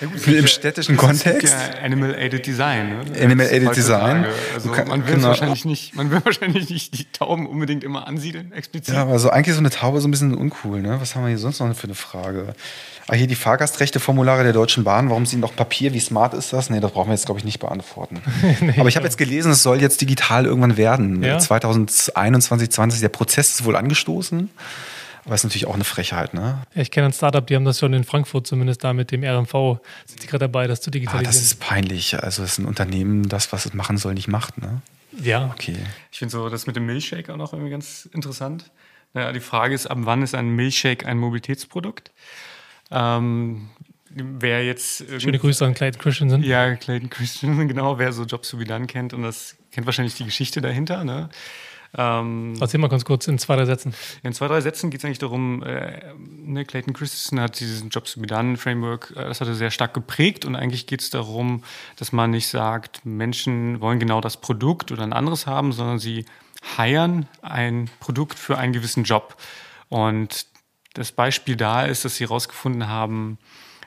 ja gut, im städtischen Kontext. Ja Animal Aided Design. Ne? Animal Aided Design. Also kann, man, will genau. wahrscheinlich nicht, man will wahrscheinlich nicht die Tauben unbedingt immer ansiedeln, explizit. Ja, aber so eigentlich so eine Taube so ein bisschen uncool. Ne? Was haben wir hier sonst noch für eine Frage? Ah, hier die Fahrgastrechteformulare der Deutschen Bahn. Warum sind noch Papier? Wie smart ist das? Nee, das brauchen wir jetzt, glaube ich, nicht beantworten. nee, aber ich habe jetzt gelesen, es soll jetzt digital irgendwann werden. Ja? 2021, 20. Der Prozess ist wohl angestoßen. Aber ist natürlich auch eine Frechheit, ne? Ja, ich kenne ein Startup, die haben das schon in Frankfurt zumindest da mit dem RMV. Sind die gerade dabei, das zu digitalisieren? Ah, das ist peinlich. Also ist ein Unternehmen, das, was es machen soll, nicht macht, ne? Ja. Okay. Ich finde so das mit dem Milchshake auch noch irgendwie ganz interessant. Naja, die Frage ist, ab wann ist ein Milchshake ein Mobilitätsprodukt? Ähm, wer jetzt. Schöne Grüße an Clayton Christensen. Ja, Clayton Christensen, genau. Wer so Jobs wie dann kennt und das kennt wahrscheinlich die Geschichte dahinter. Ne? Ähm, Erzähl mal ganz kurz in zwei, drei Sätzen. In zwei, drei Sätzen geht es eigentlich darum, äh, ne, Clayton Christensen hat diesen Jobs to be done Framework, äh, das hat er sehr stark geprägt und eigentlich geht es darum, dass man nicht sagt, Menschen wollen genau das Produkt oder ein anderes haben, sondern sie heiern ein Produkt für einen gewissen Job. Und das Beispiel da ist, dass sie herausgefunden haben,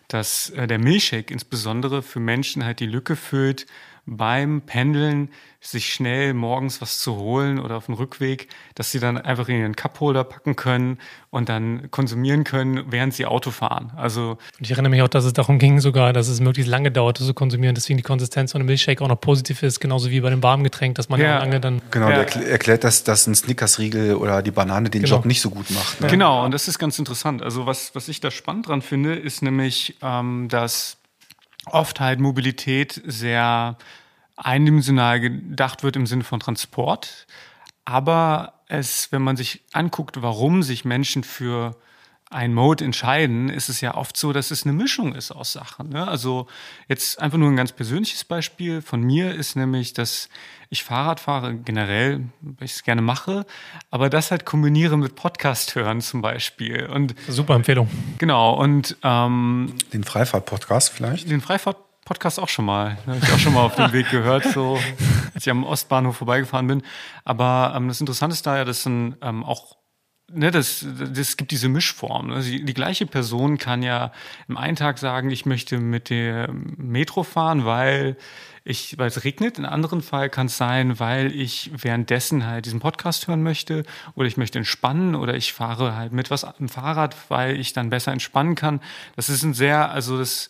dass äh, der Milchshake insbesondere für Menschen halt die Lücke füllt beim Pendeln sich schnell morgens was zu holen oder auf dem Rückweg, dass sie dann einfach in ihren Cupholder packen können und dann konsumieren können, während sie Auto fahren. Also und ich erinnere mich auch, dass es darum ging sogar, dass es möglichst lange dauerte zu konsumieren, deswegen die Konsistenz von einem Milchshake auch noch positiv ist, genauso wie bei dem warmen Getränk, dass man ja, lange dann... Genau, ja. der erklärt, dass, dass ein Snickers-Riegel oder die Banane den genau. Job nicht so gut macht. Ne? Genau, und das ist ganz interessant. Also was, was ich da spannend dran finde, ist nämlich, ähm, dass oft halt Mobilität sehr eindimensional gedacht wird im Sinne von Transport. Aber es, wenn man sich anguckt, warum sich Menschen für ein Mode entscheiden, ist es ja oft so, dass es eine Mischung ist aus Sachen. Ne? Also jetzt einfach nur ein ganz persönliches Beispiel von mir ist nämlich, dass ich Fahrrad fahre generell, weil ich es gerne mache, aber das halt kombiniere mit Podcast hören zum Beispiel. Und super Empfehlung. Genau und ähm, den Freifahrt-Podcast vielleicht. Den Freifahrt Podcast auch schon mal. Habe ich auch schon mal auf dem Weg gehört, so als ich am Ostbahnhof vorbeigefahren bin. Aber ähm, das Interessante ist da ja, dass dann ähm, auch ne, das, das gibt diese Mischform. Ne? Die, die, gleiche Person kann ja im einen Tag sagen, ich möchte mit der Metro fahren, weil ich, weil es regnet. In anderen Fall kann es sein, weil ich währenddessen halt diesen Podcast hören möchte oder ich möchte entspannen oder ich fahre halt mit was am Fahrrad, weil ich dann besser entspannen kann. Das ist ein sehr, also das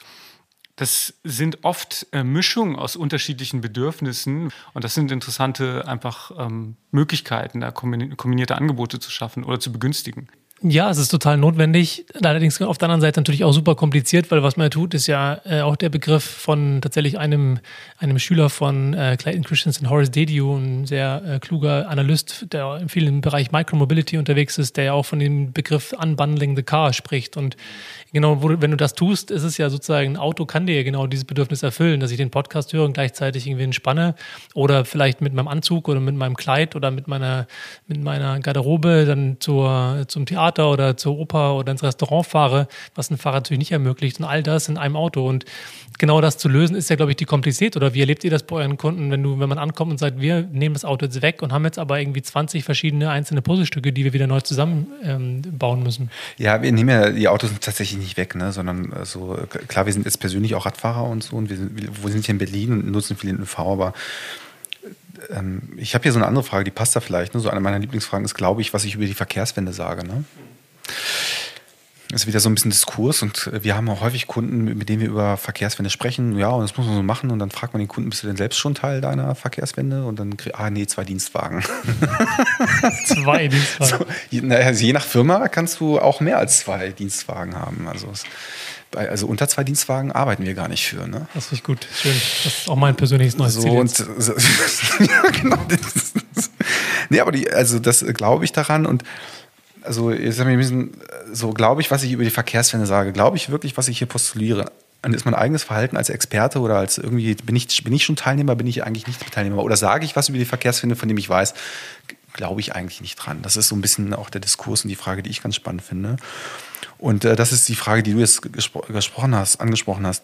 das sind oft äh, Mischungen aus unterschiedlichen Bedürfnissen und das sind interessante einfach ähm, Möglichkeiten, da kombinierte Angebote zu schaffen oder zu begünstigen. Ja, es ist total notwendig. Allerdings auf der anderen Seite natürlich auch super kompliziert, weil was man tut, ist ja äh, auch der Begriff von tatsächlich einem, einem Schüler von äh, Clayton Christensen, Horace Dediu, ein sehr äh, kluger Analyst, der in vielen Bereich Micromobility unterwegs ist, der ja auch von dem Begriff Unbundling the Car spricht. Und genau, wo, wenn du das tust, ist es ja sozusagen, ein Auto kann dir ja genau dieses Bedürfnis erfüllen, dass ich den Podcast höre und gleichzeitig irgendwie entspanne oder vielleicht mit meinem Anzug oder mit meinem Kleid oder mit meiner, mit meiner Garderobe dann zur, zum Theater Theater oder zur Oper oder ins Restaurant fahre, was ein Fahrrad natürlich nicht ermöglicht. Und all das in einem Auto. Und genau das zu lösen, ist ja, glaube ich, die Komplizität. Oder wie erlebt ihr das bei euren Kunden, wenn du, wenn man ankommt und sagt, wir nehmen das Auto jetzt weg und haben jetzt aber irgendwie 20 verschiedene einzelne Puzzlestücke, die wir wieder neu zusammenbauen ähm, müssen? Ja, wir nehmen ja die Autos tatsächlich nicht weg, ne? sondern äh, so, klar, wir sind jetzt persönlich auch Radfahrer und so und wir sind, wir sind hier in Berlin und nutzen viel ÖV, aber ähm, ich habe hier so eine andere Frage, die passt da vielleicht. Ne? So eine meiner Lieblingsfragen ist, glaube ich, was ich über die Verkehrswende sage. Ne? Das ist wieder so ein bisschen Diskurs und äh, wir haben auch häufig Kunden, mit denen wir über Verkehrswende sprechen. Ja, und das muss man so machen. Und dann fragt man den Kunden, bist du denn selbst schon Teil deiner Verkehrswende? Und dann, ah, nee, zwei Dienstwagen. zwei Dienstwagen. So, je, also je nach Firma kannst du auch mehr als zwei Dienstwagen haben. Also es, also unter zwei Dienstwagen arbeiten wir gar nicht für. Ne? Das finde ich gut. Schön. Das ist auch mein persönliches neues so, Ziel. Und, so, ja, genau. nee, aber die, also das glaube ich daran und also jetzt haben wir ein bisschen, so glaube ich, was ich über die Verkehrswende sage, glaube ich wirklich, was ich hier postuliere. Und ist mein eigenes Verhalten als Experte oder als irgendwie, bin ich, bin ich schon Teilnehmer, bin ich eigentlich nicht Teilnehmer? Oder sage ich was über die Verkehrswende, von dem ich weiß, glaube ich eigentlich nicht dran. Das ist so ein bisschen auch der Diskurs und die Frage, die ich ganz spannend finde. Und äh, das ist die Frage, die du jetzt gespro gesprochen hast, angesprochen hast.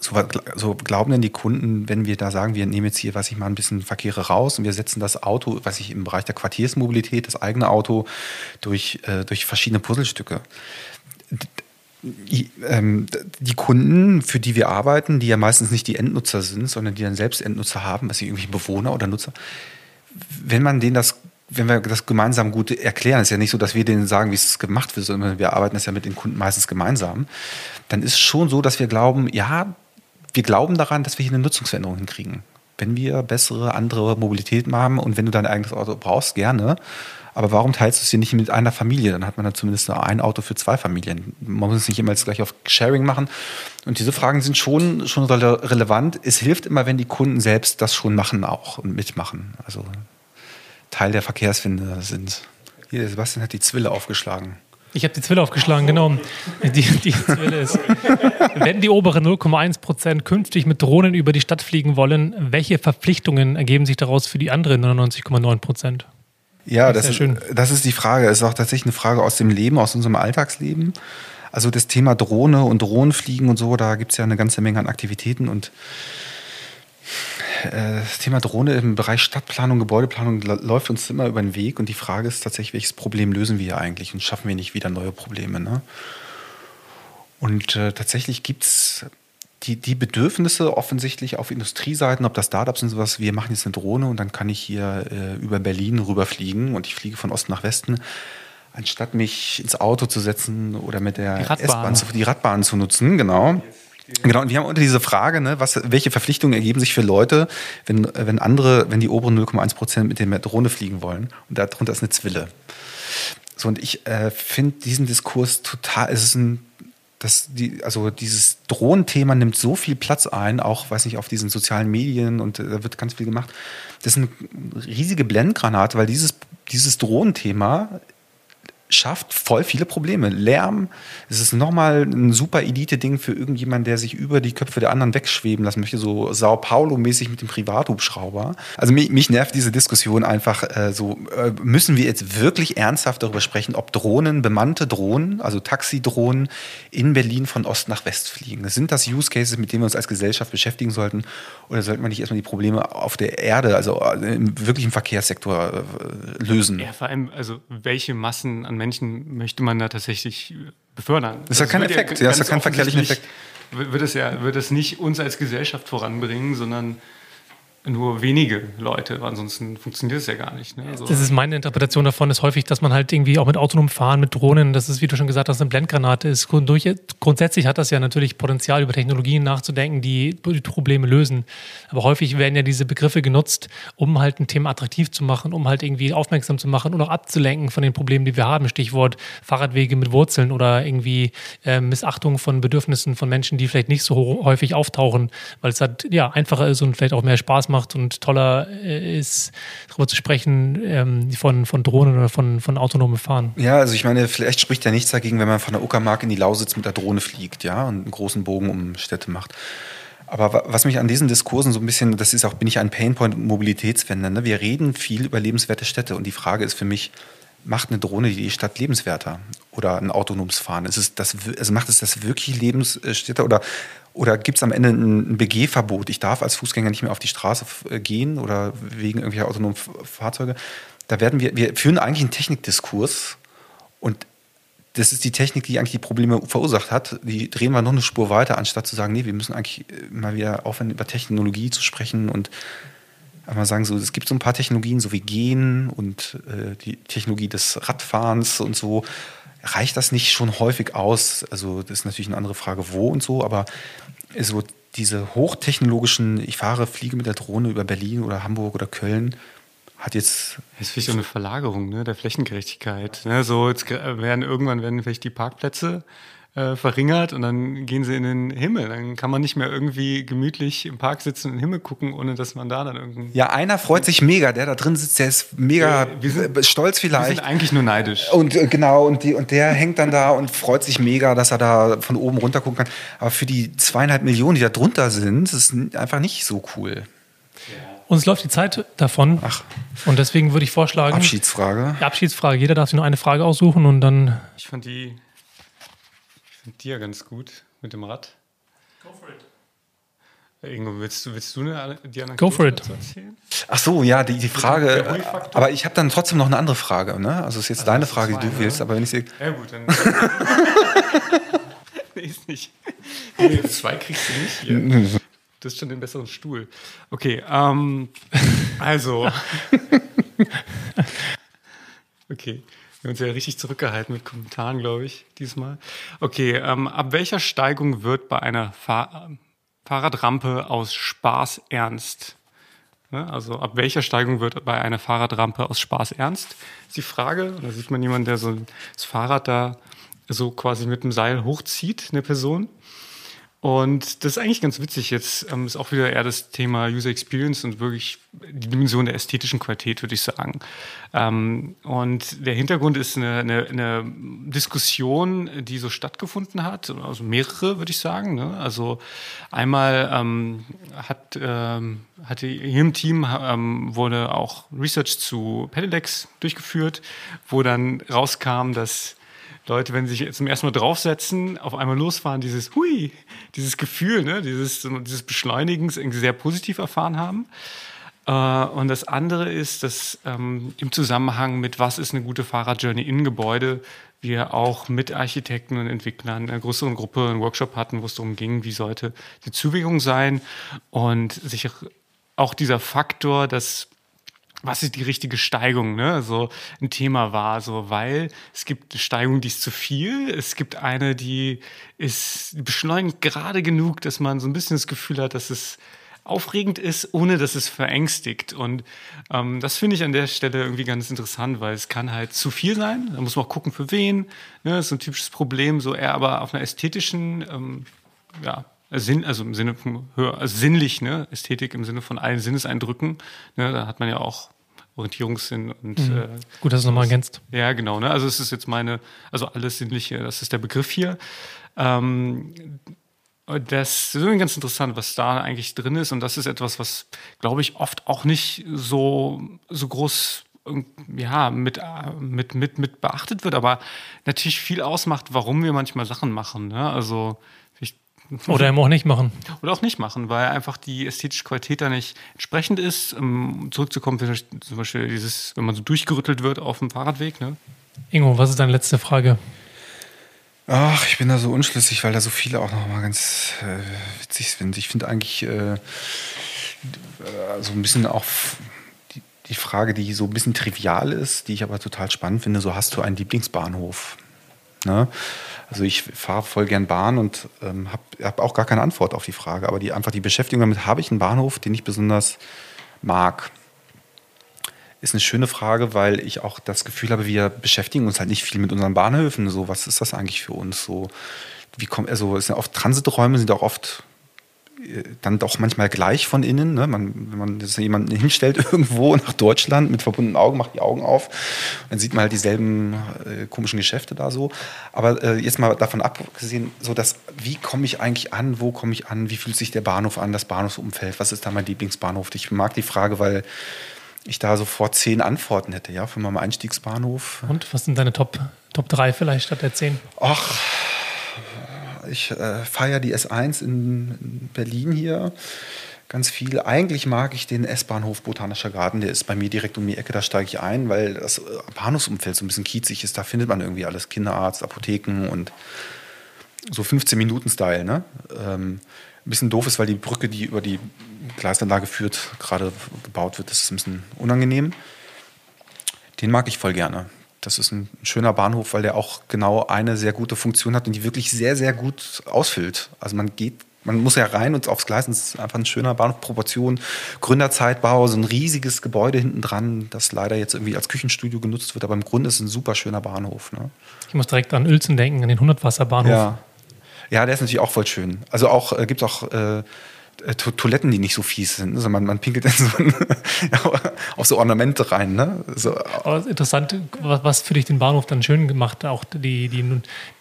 So, so, glauben denn die Kunden, wenn wir da sagen, wir nehmen jetzt hier, was ich mal ein bisschen Verkehre raus und wir setzen das Auto, was ich im Bereich der Quartiersmobilität, das eigene Auto durch, äh, durch verschiedene Puzzlestücke. Die, ähm, die Kunden, für die wir arbeiten, die ja meistens nicht die Endnutzer sind, sondern die dann selbst Endnutzer haben, was sie irgendwelche Bewohner oder Nutzer, wenn man denen das wenn wir das gemeinsam gut erklären, ist ja nicht so, dass wir denen sagen, wie es gemacht wird, sondern wir arbeiten das ja mit den Kunden meistens gemeinsam, dann ist es schon so, dass wir glauben, ja, wir glauben daran, dass wir hier eine Nutzungsveränderung hinkriegen. Wenn wir bessere, andere Mobilität haben und wenn du dein eigenes Auto brauchst, gerne. Aber warum teilst du es dir nicht mit einer Familie? Dann hat man dann zumindest ein Auto für zwei Familien. Man muss es nicht immer jetzt gleich auf Sharing machen. Und diese Fragen sind schon, schon relevant. Es hilft immer, wenn die Kunden selbst das schon machen auch und mitmachen. Also Teil der Verkehrswende sind. Hier, Sebastian hat die Zwille aufgeschlagen. Ich habe die Zwille aufgeschlagen, genau. Die, die Zwille ist. Wenn die oberen 0,1 Prozent künftig mit Drohnen über die Stadt fliegen wollen, welche Verpflichtungen ergeben sich daraus für die anderen 99,9 Prozent? Ja, das, das ist, das ist die Frage. Es ist auch tatsächlich eine Frage aus dem Leben, aus unserem Alltagsleben. Also das Thema Drohne und Drohnenfliegen und so, da gibt es ja eine ganze Menge an Aktivitäten und das Thema Drohne im Bereich Stadtplanung, Gebäudeplanung läuft uns immer über den Weg und die Frage ist tatsächlich, welches Problem lösen wir hier eigentlich und schaffen wir nicht wieder neue Probleme. Ne? Und äh, tatsächlich gibt es die, die Bedürfnisse offensichtlich auf Industrieseiten, ob das Startups und sowas, wir machen jetzt eine Drohne und dann kann ich hier äh, über Berlin rüberfliegen und ich fliege von Osten nach Westen, anstatt mich ins Auto zu setzen oder mit der S-Bahn die Radbahn zu nutzen, genau. Genau, und wir haben unter diese Frage, ne, was, welche Verpflichtungen ergeben sich für Leute, wenn, wenn andere, wenn die oberen 0,1 Prozent mit der Drohne fliegen wollen. Und darunter ist eine Zwille. So, und ich äh, finde diesen Diskurs total, es ist ein, das, die, also dieses Drohnenthema nimmt so viel Platz ein, auch, weiß nicht, auf diesen sozialen Medien und äh, da wird ganz viel gemacht. Das ist eine riesige Blendgranate, weil dieses, dieses Drohnenthema schafft voll viele Probleme. Lärm, es ist nochmal ein super Elite-Ding für irgendjemand, der sich über die Köpfe der anderen wegschweben lassen möchte, so Sao Paulo-mäßig mit dem Privathubschrauber. Also mich, mich, nervt diese Diskussion einfach äh, so, äh, müssen wir jetzt wirklich ernsthaft darüber sprechen, ob Drohnen, bemannte Drohnen, also Taxidrohnen in Berlin von Ost nach West fliegen? Sind das Use Cases, mit denen wir uns als Gesellschaft beschäftigen sollten? Oder sollten wir nicht erstmal die Probleme auf der Erde, also äh, im wirklichen Verkehrssektor äh, lösen? Ja, vor allem, also welche Massen an Menschen möchte man da tatsächlich befördern. Das ist ja kein Effekt, ja, das ist ja kein verkehrlichen Effekt. Wird es ja, wird es nicht uns als Gesellschaft voranbringen, sondern nur wenige Leute, ansonsten funktioniert es ja gar nicht. Ne? Also das ist meine Interpretation davon, ist häufig, dass man halt irgendwie auch mit autonomem Fahren, mit Drohnen, das ist, wie du schon gesagt hast, eine Blendgranate ist. Grundsätzlich hat das ja natürlich Potenzial, über Technologien nachzudenken, die Probleme lösen. Aber häufig werden ja diese Begriffe genutzt, um halt ein Thema attraktiv zu machen, um halt irgendwie aufmerksam zu machen und auch abzulenken von den Problemen, die wir haben. Stichwort Fahrradwege mit Wurzeln oder irgendwie äh, Missachtung von Bedürfnissen von Menschen, die vielleicht nicht so häufig auftauchen, weil es halt ja einfacher ist und vielleicht auch mehr Spaß macht macht und toller äh, ist, darüber zu sprechen, ähm, von, von Drohnen oder von, von autonomen Fahren. Ja, also ich meine, vielleicht spricht ja nichts dagegen, wenn man von der Uckermark in die Lausitz mit der Drohne fliegt, ja, und einen großen Bogen um Städte macht. Aber was mich an diesen Diskursen so ein bisschen, das ist auch, bin ich ein Painpoint Mobilitätswende. Ne? Wir reden viel über lebenswerte Städte und die Frage ist für mich, macht eine Drohne die Stadt lebenswerter oder ein autonomes Fahren? Ist es das, also macht es das wirklich Lebensstädte oder, oder gibt es am Ende ein Begehverbot? Ich darf als Fußgänger nicht mehr auf die Straße äh, gehen oder wegen irgendwelcher autonomen Fahrzeuge. Da werden wir, wir führen eigentlich einen Technikdiskurs und das ist die Technik, die eigentlich die Probleme verursacht hat. Die drehen wir noch eine Spur weiter, anstatt zu sagen, nee, wir müssen eigentlich äh, mal wieder aufhören, über Technologie zu sprechen und einmal sagen, so, es gibt so ein paar Technologien, so wie Gehen und äh, die Technologie des Radfahrens und so. Reicht das nicht schon häufig aus? Also, das ist natürlich eine andere Frage, wo und so, aber so diese hochtechnologischen, ich fahre, fliege mit der Drohne über Berlin oder Hamburg oder Köln, hat jetzt. Das ist vielleicht so eine Verlagerung ne, der Flächengerechtigkeit. Ne? So, jetzt werden irgendwann werden vielleicht die Parkplätze äh, verringert und dann gehen sie in den Himmel. Dann kann man nicht mehr irgendwie gemütlich im Park sitzen und in den Himmel gucken, ohne dass man da dann irgendwie. Ja, einer freut sich mega, der da drin sitzt, der ist mega wir sind, stolz vielleicht. Wir sind eigentlich nur neidisch. Und äh, genau, und, die, und der hängt dann da und freut sich mega, dass er da von oben runter gucken kann. Aber für die zweieinhalb Millionen, die da drunter sind, ist es einfach nicht so cool. Uns läuft die Zeit davon. Ach. Und deswegen würde ich vorschlagen. Abschiedsfrage. Abschiedsfrage. Jeder darf sich nur eine Frage aussuchen und dann. Ich fand die mit dir ganz gut mit dem Rad. Go for it. Äh, Ingo, willst du, willst du eine, die Anekdote Go for it. erzählen? Ach so, ja, die, die Frage. Aber ich habe dann trotzdem noch eine andere Frage. Ne? Also es ist jetzt also deine Frage, zwei, die du willst, aber wenn ich sie. Ja, gut, dann. nee, ist nicht. Nee, zwei kriegst du nicht hier. Das ist schon den besseren Stuhl. Okay, ähm, also. okay. Wir haben uns ja richtig zurückgehalten mit Kommentaren, glaube ich, diesmal. Okay, ähm, ab welcher Steigung wird bei einer Fahr Fahrradrampe aus Spaß ernst? Ne? Also ab welcher Steigung wird bei einer Fahrradrampe aus Spaß ernst? Ist die Frage. Da sieht man jemanden, der so das Fahrrad da so quasi mit dem Seil hochzieht, eine Person. Und das ist eigentlich ganz witzig. Jetzt ähm, ist auch wieder eher das Thema User Experience und wirklich die Dimension der ästhetischen Qualität, würde ich sagen. Ähm, und der Hintergrund ist eine, eine, eine, Diskussion, die so stattgefunden hat, also mehrere, würde ich sagen. Ne? Also einmal ähm, hat, ähm, hatte hier im Team ähm, wurde auch Research zu Pedelecs durchgeführt, wo dann rauskam, dass Leute, wenn sie sich zum ersten Mal draufsetzen, auf einmal losfahren, dieses Hui, dieses Gefühl, ne, dieses, dieses Beschleunigens irgendwie sehr positiv erfahren haben. Äh, und das andere ist, dass ähm, im Zusammenhang mit was ist eine gute Fahrradjourney in Gebäude, wir auch mit Architekten und Entwicklern einer größeren Gruppe einen Workshop hatten, wo es darum ging, wie sollte die Zuwägung sein und sich auch dieser Faktor, dass was ist die richtige Steigung, ne? So ein Thema war, so, weil es gibt eine Steigung, die ist zu viel, es gibt eine, die ist beschleunigt gerade genug, dass man so ein bisschen das Gefühl hat, dass es aufregend ist, ohne dass es verängstigt. Und ähm, das finde ich an der Stelle irgendwie ganz interessant, weil es kann halt zu viel sein. Da muss man auch gucken, für wen. Ne? Das ist ein typisches Problem, so eher aber auf einer ästhetischen, ähm, ja, Sinn, also im Sinne von höher, also sinnlich, ne, Ästhetik im Sinne von allen Sinneseindrücken. Ne, da hat man ja auch Orientierungssinn und mhm. äh, gut, dass du nochmal ergänzt. Ja, genau. Ne? Also es ist jetzt meine, also alles Sinnliche, das ist der Begriff hier. Ähm, das ist irgendwie ganz interessant, was da eigentlich drin ist. Und das ist etwas, was, glaube ich, oft auch nicht so, so groß ja, mit, mit, mit, mit beachtet wird, aber natürlich viel ausmacht, warum wir manchmal Sachen machen. Ne? Also oder eben auch nicht machen. Oder auch nicht machen, weil einfach die ästhetische Qualität da nicht entsprechend ist. Um zurückzukommen, zum Beispiel dieses, wenn man so durchgerüttelt wird auf dem Fahrradweg. Ne? Ingo, was ist deine letzte Frage? Ach, ich bin da so unschlüssig, weil da so viele auch noch mal ganz äh, witzig sind. Ich finde eigentlich äh, so ein bisschen auch die, die Frage, die so ein bisschen trivial ist, die ich aber total spannend finde, so hast du einen Lieblingsbahnhof? Ne? Also ich fahre voll gern Bahn und ähm, habe hab auch gar keine Antwort auf die Frage. Aber die, einfach die Beschäftigung damit, habe ich einen Bahnhof, den ich besonders mag? Ist eine schöne Frage, weil ich auch das Gefühl habe, wir beschäftigen uns halt nicht viel mit unseren Bahnhöfen. So, was ist das eigentlich für uns? So, wie kommt, also es sind oft Transiträume, sind auch oft dann doch manchmal gleich von innen. Ne? Man, wenn man jemanden hinstellt irgendwo nach Deutschland mit verbundenen Augen, macht die Augen auf, dann sieht man halt dieselben äh, komischen Geschäfte da so. Aber äh, jetzt mal davon abgesehen, so dass, wie komme ich eigentlich an, wo komme ich an, wie fühlt sich der Bahnhof an, das Bahnhofsumfeld, was ist da mein Lieblingsbahnhof? Ich mag die Frage, weil ich da sofort zehn Antworten hätte, ja, für meinen Einstiegsbahnhof. Und was sind deine Top, Top 3 vielleicht statt der zehn? Ach, ich äh, feiere die S1 in Berlin hier ganz viel. Eigentlich mag ich den S-Bahnhof Botanischer Garten, der ist bei mir direkt um die Ecke, da steige ich ein, weil das äh, Bahnhofsumfeld so ein bisschen kiezig ist. Da findet man irgendwie alles: Kinderarzt, Apotheken und so 15-Minuten-Style. Ne? Ähm, ein bisschen doof ist, weil die Brücke, die über die Gleisanlage führt, gerade gebaut wird. Das ist ein bisschen unangenehm. Den mag ich voll gerne. Das ist ein schöner Bahnhof, weil der auch genau eine sehr gute Funktion hat und die wirklich sehr, sehr gut ausfüllt. Also man geht, man muss ja rein und aufs Gleis. Es ist einfach ein schöner Bahnhof, Proportion, Gründerzeitbau, so ein riesiges Gebäude hinten dran, das leider jetzt irgendwie als Küchenstudio genutzt wird. Aber im Grunde ist es ein super schöner Bahnhof. Ne? Ich muss direkt an Uelzen denken, an den 100-Wasser-Bahnhof. Ja. ja, der ist natürlich auch voll schön. Also auch äh, gibt es auch äh, to Toiletten, die nicht so fies sind. Also man, man pinkelt in so auf so Ornamente rein. Ne? So. Aber interessant, was für dich den Bahnhof dann schön gemacht, auch die, die,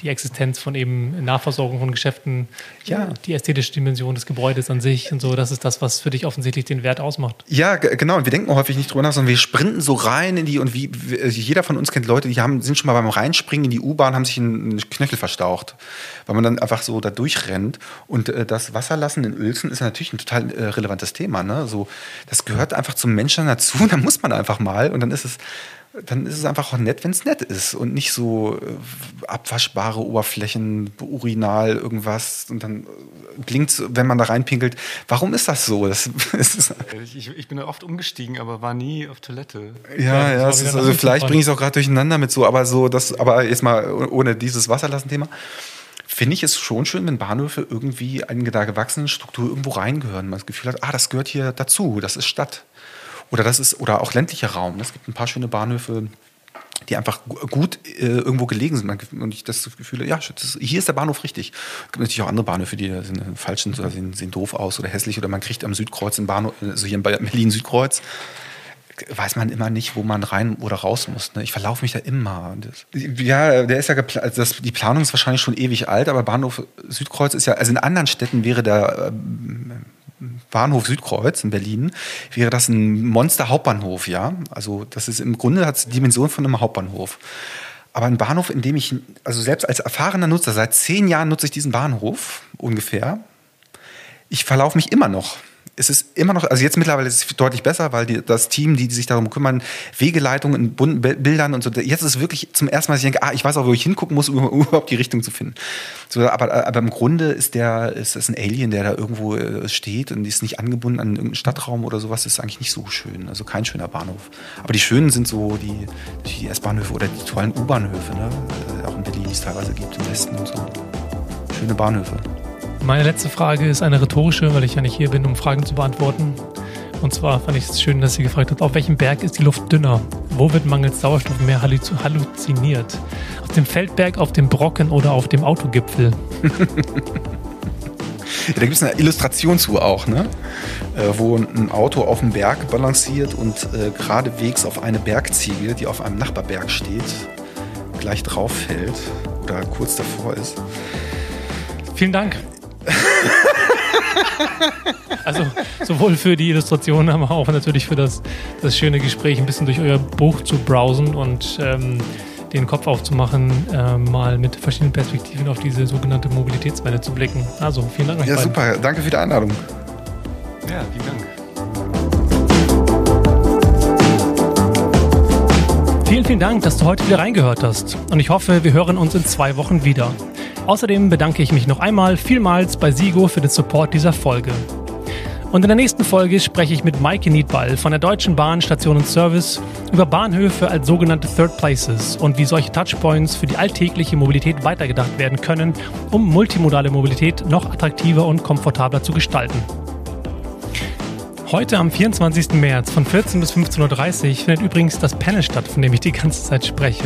die Existenz von eben Nahversorgung von Geschäften, ja. die ästhetische Dimension des Gebäudes an sich und so, das ist das, was für dich offensichtlich den Wert ausmacht. Ja, genau. Und wir denken häufig nicht drüber nach, sondern wir sprinten so rein in die und wie jeder von uns kennt Leute, die haben, sind schon mal beim Reinspringen in die U-Bahn, haben sich einen Knöchel verstaucht, weil man dann einfach so da durchrennt. Und äh, das Wasserlassen in Uelzen ist natürlich ein total äh, relevantes Thema. Ne? So, das gehört einfach zum Menschen dazu, da muss man einfach mal und dann ist es dann ist es einfach auch nett, wenn es nett ist und nicht so äh, abwaschbare Oberflächen, Urinal, irgendwas und dann blinkt es, wenn man da reinpinkelt. Warum ist das so? Das, ich, ich, bin da oft umgestiegen, aber war nie auf Toilette. Ja, ja, ist, also vielleicht bringe ich es auch gerade durcheinander mit so, aber so, das, aber jetzt mal ohne dieses Wasserlassen-Thema finde ich es schon schön, wenn Bahnhöfe irgendwie in der gewachsenen Struktur irgendwo reingehören. Man das Gefühl hat, ah, das gehört hier dazu, das ist Stadt. Oder das ist, oder auch ländlicher Raum. Es gibt ein paar schöne Bahnhöfe, die einfach gut äh, irgendwo gelegen sind. Und ich das Gefühl, ja, das, hier ist der Bahnhof richtig. Es gibt natürlich auch andere Bahnhöfe, die sind falschen, oder sehen, sehen doof aus oder hässlich. Oder man kriegt am Südkreuz einen Bahnhof, also hier in Berlin Südkreuz, weiß man immer nicht, wo man rein oder raus muss. Ne? Ich verlaufe mich da immer. Das, ja, der ist ja also das, die Planung ist wahrscheinlich schon ewig alt, aber Bahnhof Südkreuz ist ja, also in anderen Städten wäre der äh, Bahnhof Südkreuz in Berlin, wäre das ein Monster-Hauptbahnhof, ja. Also das ist im Grunde hat die Dimension von einem Hauptbahnhof. Aber ein Bahnhof, in dem ich, also selbst als erfahrener Nutzer, seit zehn Jahren nutze ich diesen Bahnhof ungefähr. Ich verlaufe mich immer noch es ist immer noch, also jetzt mittlerweile ist es deutlich besser, weil die, das Team, die, die sich darum kümmern, Wegeleitungen in bunten Bildern und so, jetzt ist es wirklich zum ersten Mal, dass ich denke, ah, ich weiß auch, wo ich hingucken muss, um überhaupt die Richtung zu finden. So, aber, aber im Grunde ist der, ist das ein Alien, der da irgendwo äh, steht und ist nicht angebunden an irgendeinen Stadtraum oder sowas, ist eigentlich nicht so schön. Also kein schöner Bahnhof. Aber die schönen sind so die, die S-Bahnhöfe oder die tollen U-Bahnhöfe, ne? Auch in Berlin, die es teilweise gibt, im Westen und so. Schöne Bahnhöfe. Meine letzte Frage ist eine rhetorische, weil ich ja nicht hier bin, um Fragen zu beantworten. Und zwar fand ich es schön, dass sie gefragt hat, auf welchem Berg ist die Luft dünner? Wo wird mangels Sauerstoff mehr halluziniert? Auf dem Feldberg, auf dem Brocken oder auf dem Autogipfel? ja, da gibt es eine Illustration zu auch, ne? Äh, wo ein Auto auf dem Berg balanciert und äh, geradewegs auf eine Bergziege, die auf einem Nachbarberg steht, gleich drauf fällt oder kurz davor ist. Vielen Dank. also sowohl für die Illustration, aber auch natürlich für das, das schöne Gespräch, ein bisschen durch euer Buch zu browsen und ähm, den Kopf aufzumachen, äh, mal mit verschiedenen Perspektiven auf diese sogenannte Mobilitätswelle zu blicken. Also vielen Dank euch Ja, beiden. super. Danke für die Einladung. Ja, vielen Dank. Vielen, vielen Dank, dass du heute wieder reingehört hast. Und ich hoffe, wir hören uns in zwei Wochen wieder. Außerdem bedanke ich mich noch einmal vielmals bei Sigo für den Support dieser Folge. Und in der nächsten Folge spreche ich mit Maike Niedball von der Deutschen Bahn Station und Service über Bahnhöfe als sogenannte Third Places und wie solche Touchpoints für die alltägliche Mobilität weitergedacht werden können, um multimodale Mobilität noch attraktiver und komfortabler zu gestalten. Heute am 24. März von 14 bis 15.30 Uhr findet übrigens das Panel statt, von dem ich die ganze Zeit spreche.